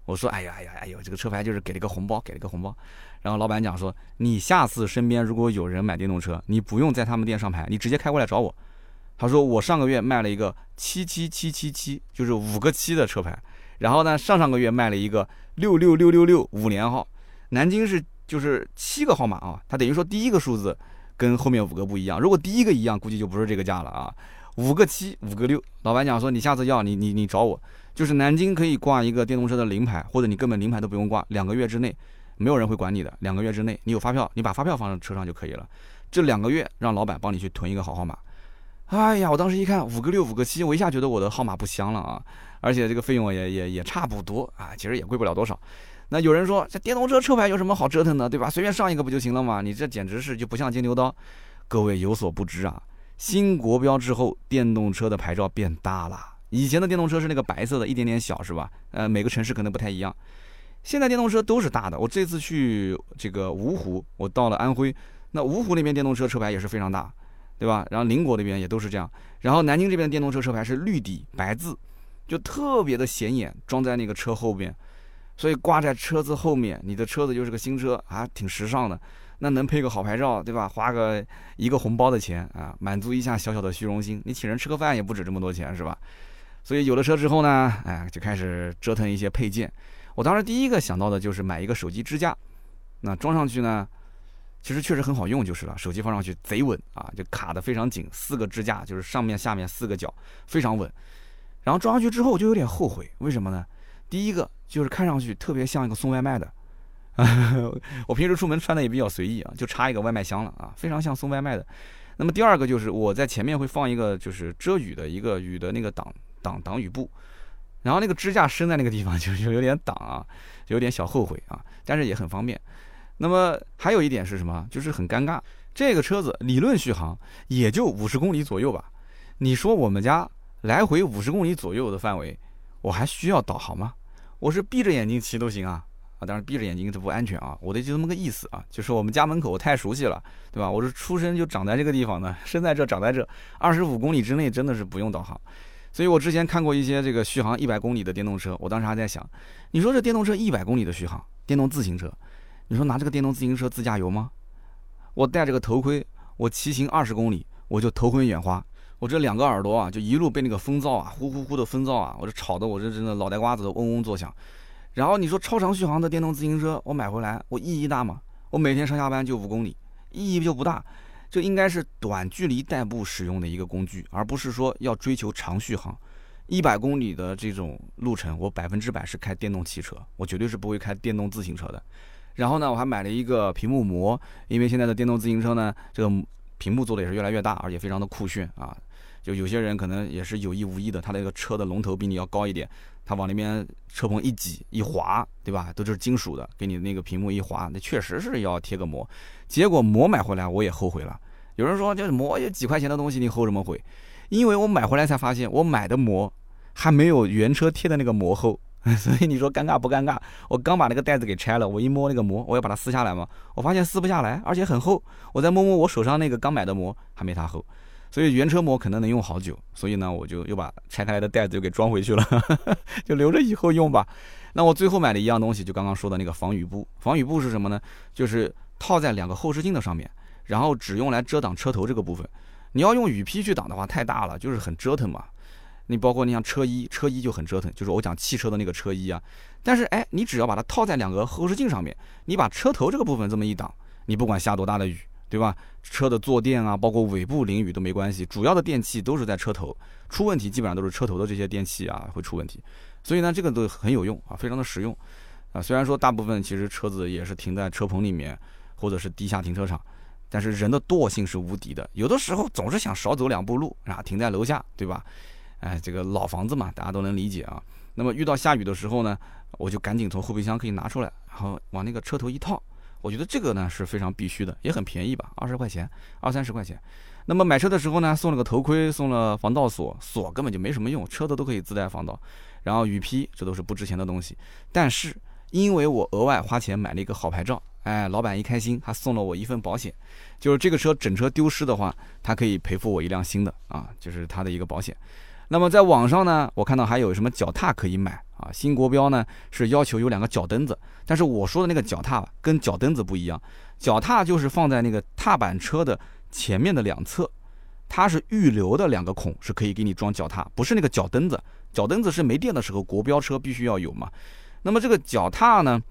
我说：“哎呀哎呀哎呦，这个车牌就是给了个红包，给了个红包。”然后老板讲说：“你下次身边如果有人买电动车，你不用在他们店上牌，你直接开过来找我。”他说我上个月卖了一个七七七七七，就是五个七的车牌，然后呢，上上个月卖了一个六六六六六五连号，南京是就是七个号码啊，他等于说第一个数字跟后面五个不一样，如果第一个一样，估计就不是这个价了啊，五个七五个六，老板讲说你下次要你你你找我，就是南京可以挂一个电动车的临牌，或者你根本临牌都不用挂，两个月之内没有人会管你的，两个月之内你有发票，你把发票放在车上就可以了，这两个月让老板帮你去囤一个好号码。哎呀，我当时一看五个六五个七，我一下觉得我的号码不香了啊！而且这个费用也也也差不多啊，其实也贵不了多少。那有人说这电动车车牌有什么好折腾的，对吧？随便上一个不就行了吗？你这简直是就不像金牛刀。各位有所不知啊，新国标之后，电动车的牌照变大了。以前的电动车是那个白色的，一点点小，是吧？呃，每个城市可能不太一样。现在电动车都是大的。我这次去这个芜湖，我到了安徽，那芜湖那边电动车车牌也是非常大。对吧？然后邻国那边也都是这样，然后南京这边的电动车车牌是绿底白字，就特别的显眼，装在那个车后边，所以挂在车子后面，你的车子就是个新车啊，挺时尚的。那能配个好牌照，对吧？花个一个红包的钱啊，满足一下小小的虚荣心。你请人吃个饭也不止这么多钱，是吧？所以有了车之后呢，哎，就开始折腾一些配件。我当时第一个想到的就是买一个手机支架，那装上去呢。其实确实很好用就是了，手机放上去贼稳啊，就卡的非常紧，四个支架就是上面下面四个角非常稳。然后装上去之后我就有点后悔，为什么呢？第一个就是看上去特别像一个送外卖的，我平时出门穿的也比较随意啊，就插一个外卖箱了啊，非常像送外卖的。那么第二个就是我在前面会放一个就是遮雨的一个雨的那个挡挡挡雨布，然后那个支架伸在那个地方就 就有点挡啊，有点小后悔啊，但是也很方便。那么还有一点是什么？就是很尴尬，这个车子理论续航也就五十公里左右吧。你说我们家来回五十公里左右的范围，我还需要导航吗？我是闭着眼睛骑都行啊。啊，当然闭着眼睛这不安全啊！我的就这么个意思啊，就是我们家门口我太熟悉了，对吧？我是出生就长在这个地方的，生在这长在这，二十五公里之内真的是不用导航。所以我之前看过一些这个续航一百公里的电动车，我当时还在想，你说这电动车一百公里的续航，电动自行车，你说拿这个电动自行车自驾游吗？我戴着个头盔，我骑行二十公里，我就头昏眼花，我这两个耳朵啊，就一路被那个风噪啊，呼呼呼的风噪啊，我这吵得我这真的脑袋瓜子都嗡嗡作响。然后你说超长续航的电动自行车，我买回来我意义大吗？我每天上下班就五公里，意义就不大。这应该是短距离代步使用的一个工具，而不是说要追求长续航。一百公里的这种路程，我百分之百是开电动汽车，我绝对是不会开电动自行车的。然后呢，我还买了一个屏幕膜，因为现在的电动自行车呢，这个屏幕做的也是越来越大，而且非常的酷炫啊。就有些人可能也是有意无意的，他那个车的龙头比你要高一点，他往那边车棚一挤一划，对吧？都是金属的，给你那个屏幕一划，那确实是要贴个膜。结果膜买回来我也后悔了。有人说，就是膜有几块钱的东西，你后什么悔？因为我买回来才发现，我买的膜还没有原车贴的那个膜厚，所以你说尴尬不尴尬？我刚把那个袋子给拆了，我一摸那个膜，我要把它撕下来嘛，我发现撕不下来，而且很厚。我再摸摸我手上那个刚买的膜，还没它厚。所以原车膜可能能用好久，所以呢，我就又把拆开来的袋子又给装回去了，就留着以后用吧。那我最后买的一样东西，就刚刚说的那个防雨布。防雨布是什么呢？就是套在两个后视镜的上面，然后只用来遮挡车头这个部分。你要用雨披去挡的话，太大了，就是很折腾嘛。你包括你像车衣，车衣就很折腾，就是我讲汽车的那个车衣啊。但是哎，你只要把它套在两个后视镜上面，你把车头这个部分这么一挡，你不管下多大的雨。对吧？车的坐垫啊，包括尾部淋雨都没关系，主要的电器都是在车头，出问题基本上都是车头的这些电器啊会出问题，所以呢，这个都很有用啊，非常的实用啊。虽然说大部分其实车子也是停在车棚里面，或者是地下停车场，但是人的惰性是无敌的，有的时候总是想少走两步路啊，停在楼下，对吧？哎，这个老房子嘛，大家都能理解啊。那么遇到下雨的时候呢，我就赶紧从后备箱可以拿出来，然后往那个车头一套。我觉得这个呢是非常必须的，也很便宜吧，二十块钱，二三十块钱。那么买车的时候呢，送了个头盔，送了防盗锁，锁根本就没什么用，车子都可以自带防盗。然后雨披，这都是不值钱的东西。但是因为我额外花钱买了一个好牌照，哎，老板一开心，他送了我一份保险，就是这个车整车丢失的话，他可以赔付我一辆新的啊，就是他的一个保险。那么在网上呢，我看到还有什么脚踏可以买啊？新国标呢是要求有两个脚蹬子，但是我说的那个脚踏跟脚蹬子不一样，脚踏就是放在那个踏板车的前面的两侧，它是预留的两个孔是可以给你装脚踏，不是那个脚蹬子。脚蹬子是没电的时候国标车必须要有嘛。那么这个脚踏呢，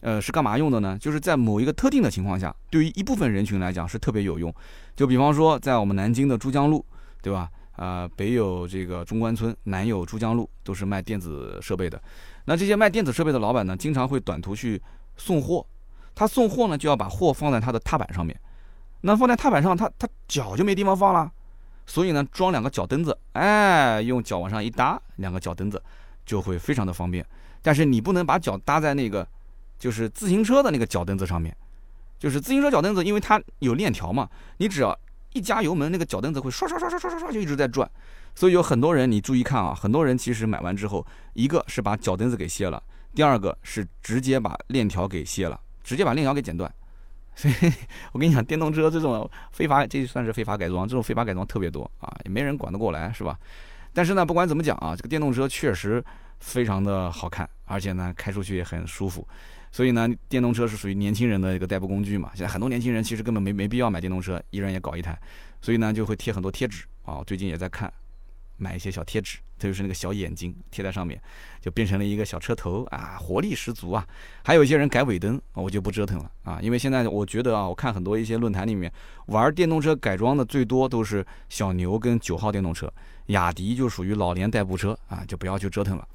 呃是干嘛用的呢？就是在某一个特定的情况下，对于一部分人群来讲是特别有用。就比方说在我们南京的珠江路，对吧？啊，北有这个中关村，南有珠江路，都是卖电子设备的。那这些卖电子设备的老板呢，经常会短途去送货。他送货呢，就要把货放在他的踏板上面。那放在踏板上，他他脚就没地方放了。所以呢，装两个脚蹬子，哎，用脚往上一搭，两个脚蹬子就会非常的方便。但是你不能把脚搭在那个就是自行车的那个脚蹬子上面，就是自行车脚蹬子，因为它有链条嘛，你只要。一加油门，那个脚蹬子会刷刷刷刷刷刷刷就一直在转，所以有很多人，你注意看啊，很多人其实买完之后，一个是把脚蹬子给卸了，第二个是直接把链条给卸了，直接把链条给剪断。所以我跟你讲，电动车这种非法，这算是非法改装，这种非法改装特别多啊，也没人管得过来，是吧？但是呢，不管怎么讲啊，这个电动车确实非常的好看，而且呢，开出去也很舒服。所以呢，电动车是属于年轻人的一个代步工具嘛。现在很多年轻人其实根本没没必要买电动车，一人也搞一台，所以呢就会贴很多贴纸啊。我最近也在看，买一些小贴纸，特别是那个小眼睛贴在上面，就变成了一个小车头啊，活力十足啊。还有一些人改尾灯，我就不折腾了啊，因为现在我觉得啊，我看很多一些论坛里面玩电动车改装的最多都是小牛跟九号电动车，雅迪就属于老年代步车啊，就不要去折腾了。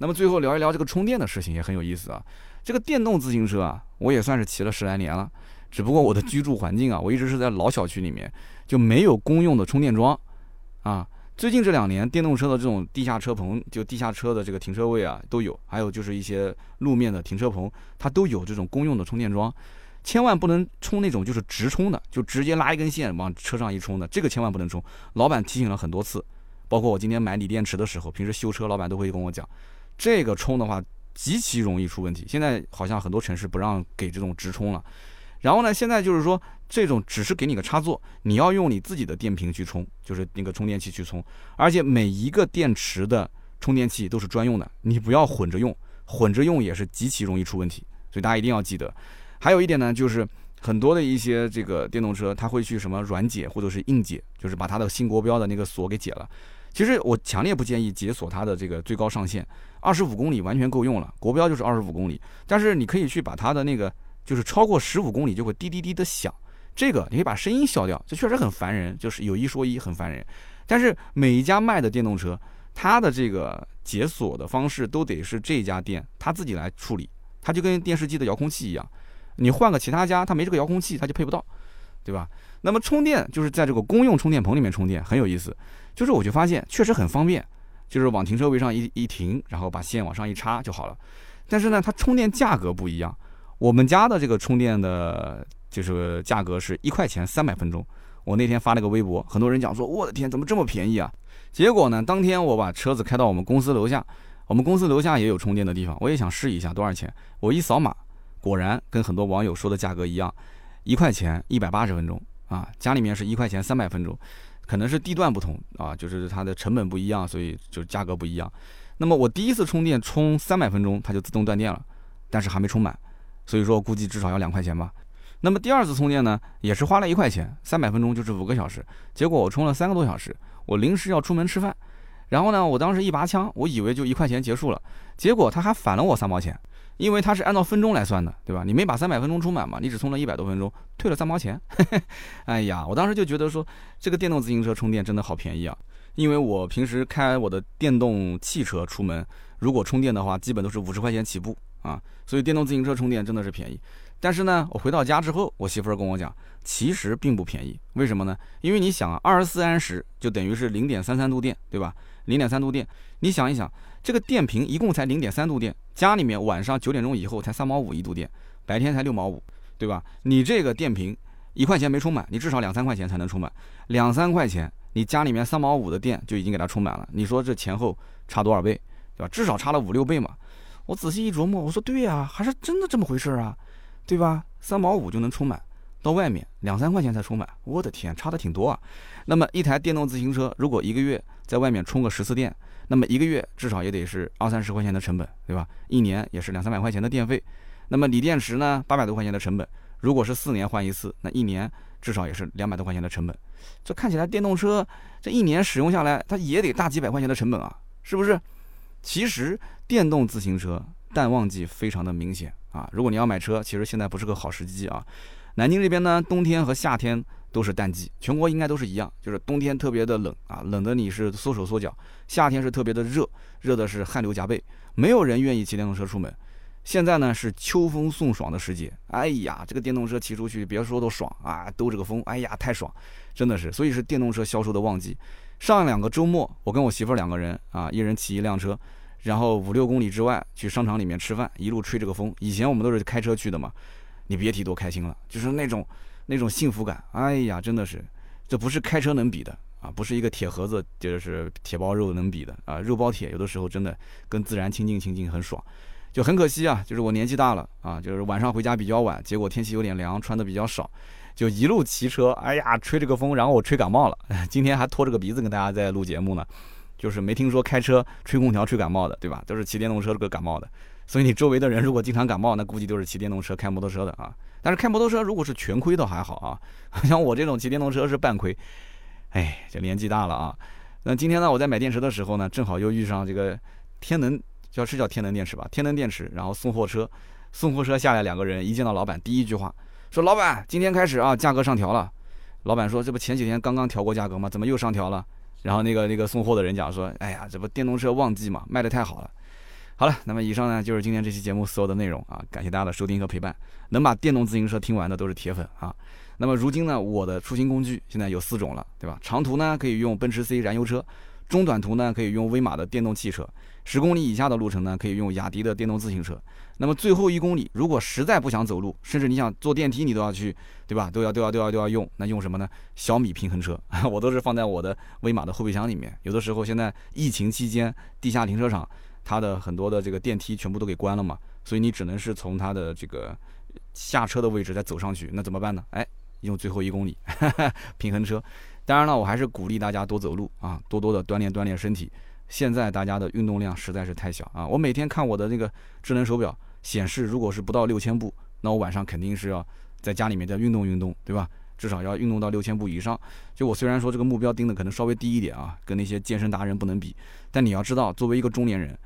那么最后聊一聊这个充电的事情也很有意思啊。这个电动自行车啊，我也算是骑了十来年了，只不过我的居住环境啊，我一直是在老小区里面，就没有公用的充电桩啊。最近这两年，电动车的这种地下车棚，就地下车的这个停车位啊都有，还有就是一些路面的停车棚，它都有这种公用的充电桩。千万不能充那种就是直充的，就直接拉一根线往车上一充的，这个千万不能充。老板提醒了很多次，包括我今天买锂电池的时候，平时修车老板都会跟我讲。这个充的话极其容易出问题，现在好像很多城市不让给这种直充了。然后呢，现在就是说这种只是给你个插座，你要用你自己的电瓶去充，就是那个充电器去充。而且每一个电池的充电器都是专用的，你不要混着用，混着用也是极其容易出问题。所以大家一定要记得。还有一点呢，就是很多的一些这个电动车，它会去什么软解或者是硬解，就是把它的新国标的那个锁给解了。其实我强烈不建议解锁它的这个最高上限，二十五公里完全够用了，国标就是二十五公里。但是你可以去把它的那个，就是超过十五公里就会滴滴滴的响，这个你可以把声音消掉，这确实很烦人，就是有一说一很烦人。但是每一家卖的电动车，它的这个解锁的方式都得是这家店他自己来处理，它就跟电视机的遥控器一样，你换个其他家，它没这个遥控器，它就配不到，对吧？那么充电就是在这个公用充电棚里面充电，很有意思。就是我就发现确实很方便，就是往停车位上一一停，然后把线往上一插就好了。但是呢，它充电价格不一样。我们家的这个充电的，就是价格是一块钱三百分钟。我那天发了个微博，很多人讲说，我的天，怎么这么便宜啊？结果呢，当天我把车子开到我们公司楼下，我们公司楼下也有充电的地方，我也想试一下多少钱。我一扫码，果然跟很多网友说的价格一样，一块钱一百八十分钟啊，家里面是一块钱三百分钟。可能是地段不同啊，就是它的成本不一样，所以就价格不一样。那么我第一次充电充三百分钟，它就自动断电了，但是还没充满，所以说估计至少要两块钱吧。那么第二次充电呢，也是花了一块钱，三百分钟就是五个小时，结果我充了三个多小时，我临时要出门吃饭，然后呢，我当时一拔枪，我以为就一块钱结束了，结果他还返了我三毛钱。因为它是按照分钟来算的，对吧？你没把三百分钟充满嘛？你只充了一百多分钟，退了三毛钱。哎呀，我当时就觉得说，这个电动自行车充电真的好便宜啊！因为我平时开我的电动汽车出门，如果充电的话，基本都是五十块钱起步啊。所以电动自行车充电真的是便宜。但是呢，我回到家之后，我媳妇儿跟我讲，其实并不便宜。为什么呢？因为你想啊，二十四安时就等于是零点三三度电，对吧？零点三度电，你想一想。这个电瓶一共才零点三度电，家里面晚上九点钟以后才三毛五一度电，白天才六毛五，对吧？你这个电瓶一块钱没充满，你至少两三块钱才能充满，两三块钱你家里面三毛五的电就已经给它充满了，你说这前后差多少倍，对吧？至少差了五六倍嘛。我仔细一琢磨，我说对呀，还是真的这么回事啊，对吧？三毛五就能充满，到外面两三块钱才充满，我的天，差的挺多啊。那么一台电动自行车如果一个月在外面充个十次电，那么一个月至少也得是二三十块钱的成本，对吧？一年也是两三百块钱的电费。那么锂电池呢，八百多块钱的成本。如果是四年换一次，那一年至少也是两百多块钱的成本。这看起来电动车这一年使用下来，它也得大几百块钱的成本啊，是不是？其实电动自行车淡旺季非常的明显啊。如果你要买车，其实现在不是个好时机啊。南京这边呢，冬天和夏天。都是淡季，全国应该都是一样，就是冬天特别的冷啊，冷的你是缩手缩脚；夏天是特别的热，热的是汗流浃背。没有人愿意骑电动车出门。现在呢是秋风送爽的时节，哎呀，这个电动车骑出去，别说都爽啊，兜着个风，哎呀，太爽，真的是。所以是电动车销售的旺季。上两个周末，我跟我媳妇两个人啊，一人骑一辆车，然后五六公里之外去商场里面吃饭，一路吹着个风。以前我们都是开车去的嘛，你别提多开心了，就是那种。那种幸福感，哎呀，真的是，这不是开车能比的啊，不是一个铁盒子就是铁包肉能比的啊，肉包铁有的时候真的跟自然亲近亲近很爽，就很可惜啊，就是我年纪大了啊，就是晚上回家比较晚，结果天气有点凉，穿的比较少，就一路骑车，哎呀，吹着个风，然后我吹感冒了，今天还拖着个鼻子跟大家在录节目呢，就是没听说开车吹空调吹感冒的，对吧？都是骑电动车这个感冒的，所以你周围的人如果经常感冒，那估计都是骑电动车开摩托车的啊。但是开摩托车如果是全亏倒还好啊，像我这种骑电动车是半亏，哎，这年纪大了啊，那今天呢，我在买电池的时候呢，正好又遇上这个天能，叫是叫天能电池吧？天能电池，然后送货车，送货车下来两个人，一见到老板，第一句话说：“老板，今天开始啊，价格上调了。”老板说：“这不前几天刚刚调过价格吗？怎么又上调了？”然后那个那个送货的人讲说：“哎呀，这不电动车旺季嘛，卖的太好了。”好了，那么以上呢就是今天这期节目所有的内容啊，感谢大家的收听和陪伴。能把电动自行车听完的都是铁粉啊。那么如今呢，我的出行工具现在有四种了，对吧？长途呢可以用奔驰 C 燃油车，中短途呢可以用威马的电动汽车，十公里以下的路程呢可以用雅迪的电动自行车。那么最后一公里，如果实在不想走路，甚至你想坐电梯，你都要去，对吧？都要都要都要都要用，那用什么呢？小米平衡车，我都是放在我的威马的后备箱里面。有的时候现在疫情期间，地下停车场。它的很多的这个电梯全部都给关了嘛，所以你只能是从它的这个下车的位置再走上去，那怎么办呢？哎，用最后一公里 平衡车。当然了，我还是鼓励大家多走路啊，多多的锻炼锻炼身体。现在大家的运动量实在是太小啊，我每天看我的那个智能手表显示，如果是不到六千步，那我晚上肯定是要在家里面再运动运动，对吧？至少要运动到六千步以上。就我虽然说这个目标定的可能稍微低一点啊，跟那些健身达人不能比，但你要知道，作为一个中年人。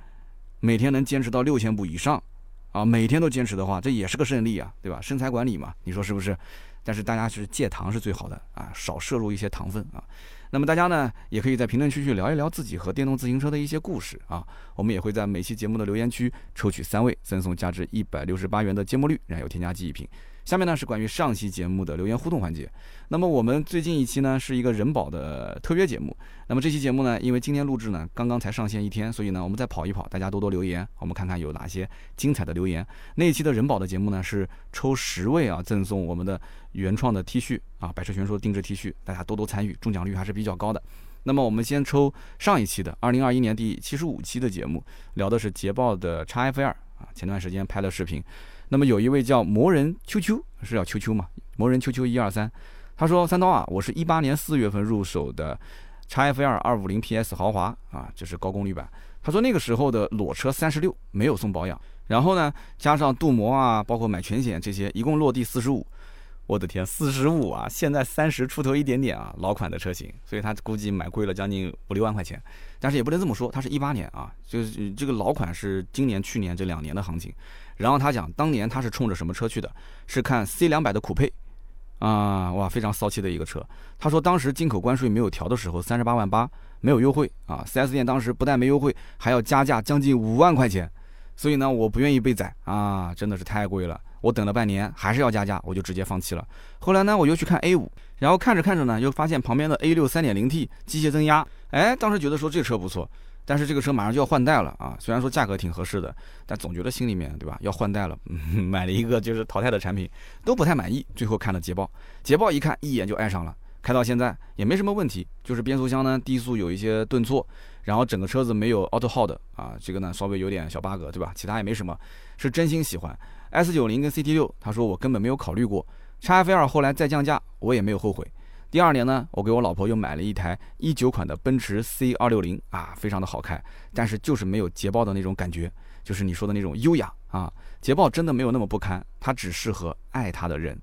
每天能坚持到六千步以上，啊，每天都坚持的话，这也是个胜利啊，对吧？身材管理嘛，你说是不是？但是大家是戒糖是最好的啊，少摄入一些糖分啊。那么大家呢，也可以在评论区去聊一聊自己和电动自行车的一些故事啊。我们也会在每期节目的留言区抽取三位，赠送价值一百六十八元的芥末绿燃油添加剂一瓶。下面呢是关于上期节目的留言互动环节。那么我们最近一期呢是一个人保的特约节目。那么这期节目呢，因为今天录制呢刚刚才上线一天，所以呢我们再跑一跑，大家多多留言，我们看看有哪些精彩的留言。那一期的人保的节目呢是抽十位啊，赠送我们的原创的 T 恤啊，百车全说定制 T 恤，大家多多参与，中奖率还是比较高的。那么我们先抽上一期的二零二一年第七十五期的节目，聊的是捷豹的 x F 二啊，前段时间拍了视频。那么有一位叫魔人秋秋，是叫秋秋嘛？魔人秋秋一二三，他说：“三刀啊，我是一八年四月份入手的叉 F 二二五零 PS 豪华啊，这是高功率版。他说那个时候的裸车三十六没有送保养，然后呢加上镀膜啊，包括买全险这些，一共落地四十五。我的天，四十五啊！现在三十出头一点点啊，老款的车型，所以他估计买贵了将近五六万块钱。但是也不能这么说，他是一八年啊，就是这个老款是今年去年这两年的行情。”然后他讲，当年他是冲着什么车去的？是看 C 两百的酷配，啊，哇，非常骚气的一个车。他说当时进口关税没有调的时候，三十八万八没有优惠啊，4S 店当时不但没优惠，还要加价将近五万块钱。所以呢，我不愿意被宰啊，真的是太贵了。我等了半年，还是要加价，我就直接放弃了。后来呢，我又去看 A 五，然后看着看着呢，又发现旁边的 A 六三点零 T 机械增压，哎，当时觉得说这车不错。但是这个车马上就要换代了啊，虽然说价格挺合适的，但总觉得心里面对吧？要换代了，嗯 买了一个就是淘汰的产品，都不太满意。最后看了捷豹，捷豹一看一眼就爱上了，开到现在也没什么问题，就是变速箱呢低速有一些顿挫，然后整个车子没有 Auto Hold 啊，这个呢稍微有点小 bug 对吧？其他也没什么，是真心喜欢 S 九零跟 CT 六，他说我根本没有考虑过，x F 二后来再降价，我也没有后悔。第二年呢，我给我老婆又买了一台一九款的奔驰 C 二六零啊，非常的好开，但是就是没有捷豹的那种感觉，就是你说的那种优雅啊。捷豹真的没有那么不堪，它只适合爱它的人。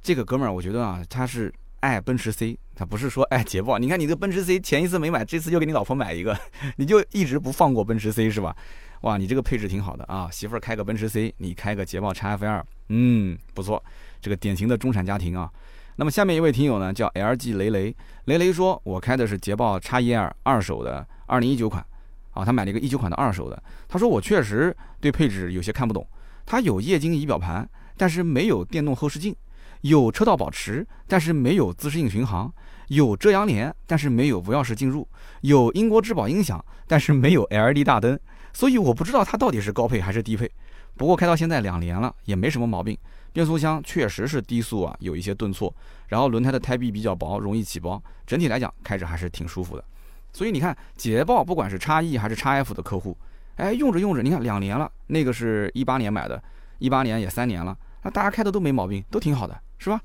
这个哥们儿，我觉得啊，他是爱奔驰 C，他不是说爱捷豹。你看你这奔驰 C 前一次没买，这次又给你老婆买一个，你就一直不放过奔驰 C 是吧？哇，你这个配置挺好的啊，媳妇儿开个奔驰 C，你开个捷豹 x F 二，嗯，不错，这个典型的中产家庭啊。那么下面一位听友呢，叫 LG 雷雷，雷雷说，我开的是捷豹 XE2 二手的2019款，啊，他买了一个19款的二手的。他说我确实对配置有些看不懂，它有液晶仪表盘，但是没有电动后视镜；有车道保持，但是没有自适应巡航；有遮阳帘，但是没有无钥匙进入；有英国质保音响，但是没有 LED 大灯。所以我不知道它到底是高配还是低配。不过开到现在两年了，也没什么毛病。变速箱确实是低速啊，有一些顿挫，然后轮胎的胎壁比较薄，容易起包。整体来讲，开着还是挺舒服的。所以你看，捷豹不管是叉 E 还是叉 F 的客户，哎，用着用着，你看两年了，那个是一八年买的，一八年也三年了，那大家开的都没毛病，都挺好的，是吧？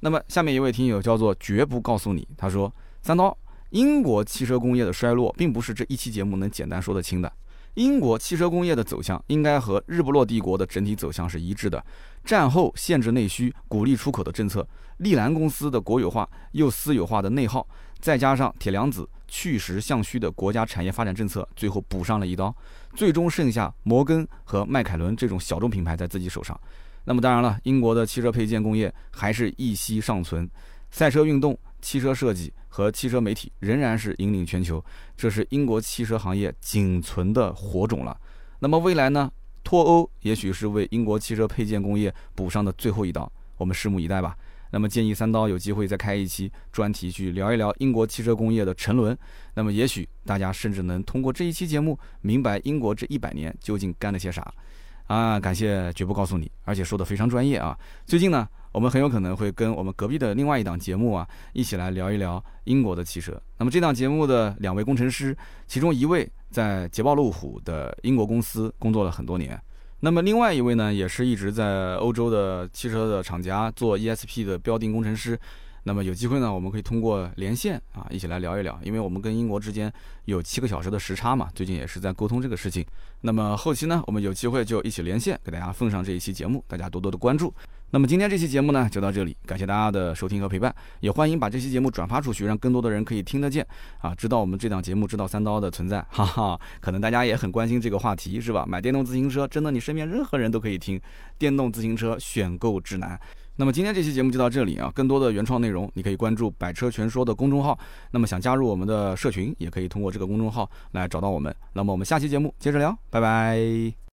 那么下面一位听友叫做绝不告诉你，他说：三刀，英国汽车工业的衰落，并不是这一期节目能简单说得清的。英国汽车工业的走向应该和日不落帝国的整体走向是一致的。战后限制内需、鼓励出口的政策，利兰公司的国有化又私有化的内耗，再加上铁娘子去实向虚的国家产业发展政策，最后补上了一刀，最终剩下摩根和迈凯伦这种小众品牌在自己手上。那么当然了，英国的汽车配件工业还是一息尚存，赛车运动、汽车设计和汽车媒体仍然是引领全球，这是英国汽车行业仅存的火种了。那么未来呢？脱欧也许是为英国汽车配件工业补上的最后一刀，我们拭目以待吧。那么建议三刀有机会再开一期专题去聊一聊英国汽车工业的沉沦。那么也许大家甚至能通过这一期节目明白英国这一百年究竟干了些啥。啊，感谢绝不告诉你，而且说的非常专业啊。最近呢，我们很有可能会跟我们隔壁的另外一档节目啊一起来聊一聊英国的汽车。那么这档节目的两位工程师，其中一位在捷豹路虎的英国公司工作了很多年。那么另外一位呢，也是一直在欧洲的汽车的厂家做 ESP 的标定工程师。那么有机会呢，我们可以通过连线啊，一起来聊一聊，因为我们跟英国之间有七个小时的时差嘛，最近也是在沟通这个事情。那么后期呢，我们有机会就一起连线，给大家奉上这一期节目，大家多多的关注。那么今天这期节目呢，就到这里，感谢大家的收听和陪伴，也欢迎把这期节目转发出去，让更多的人可以听得见啊，知道我们这档节目，知道三刀的存在，哈哈。可能大家也很关心这个话题，是吧？买电动自行车，真的你身边任何人都可以听电动自行车选购指南。那么今天这期节目就到这里啊，更多的原创内容你可以关注“百车全说”的公众号。那么想加入我们的社群，也可以通过这个公众号来找到我们。那么我们下期节目接着聊，拜拜。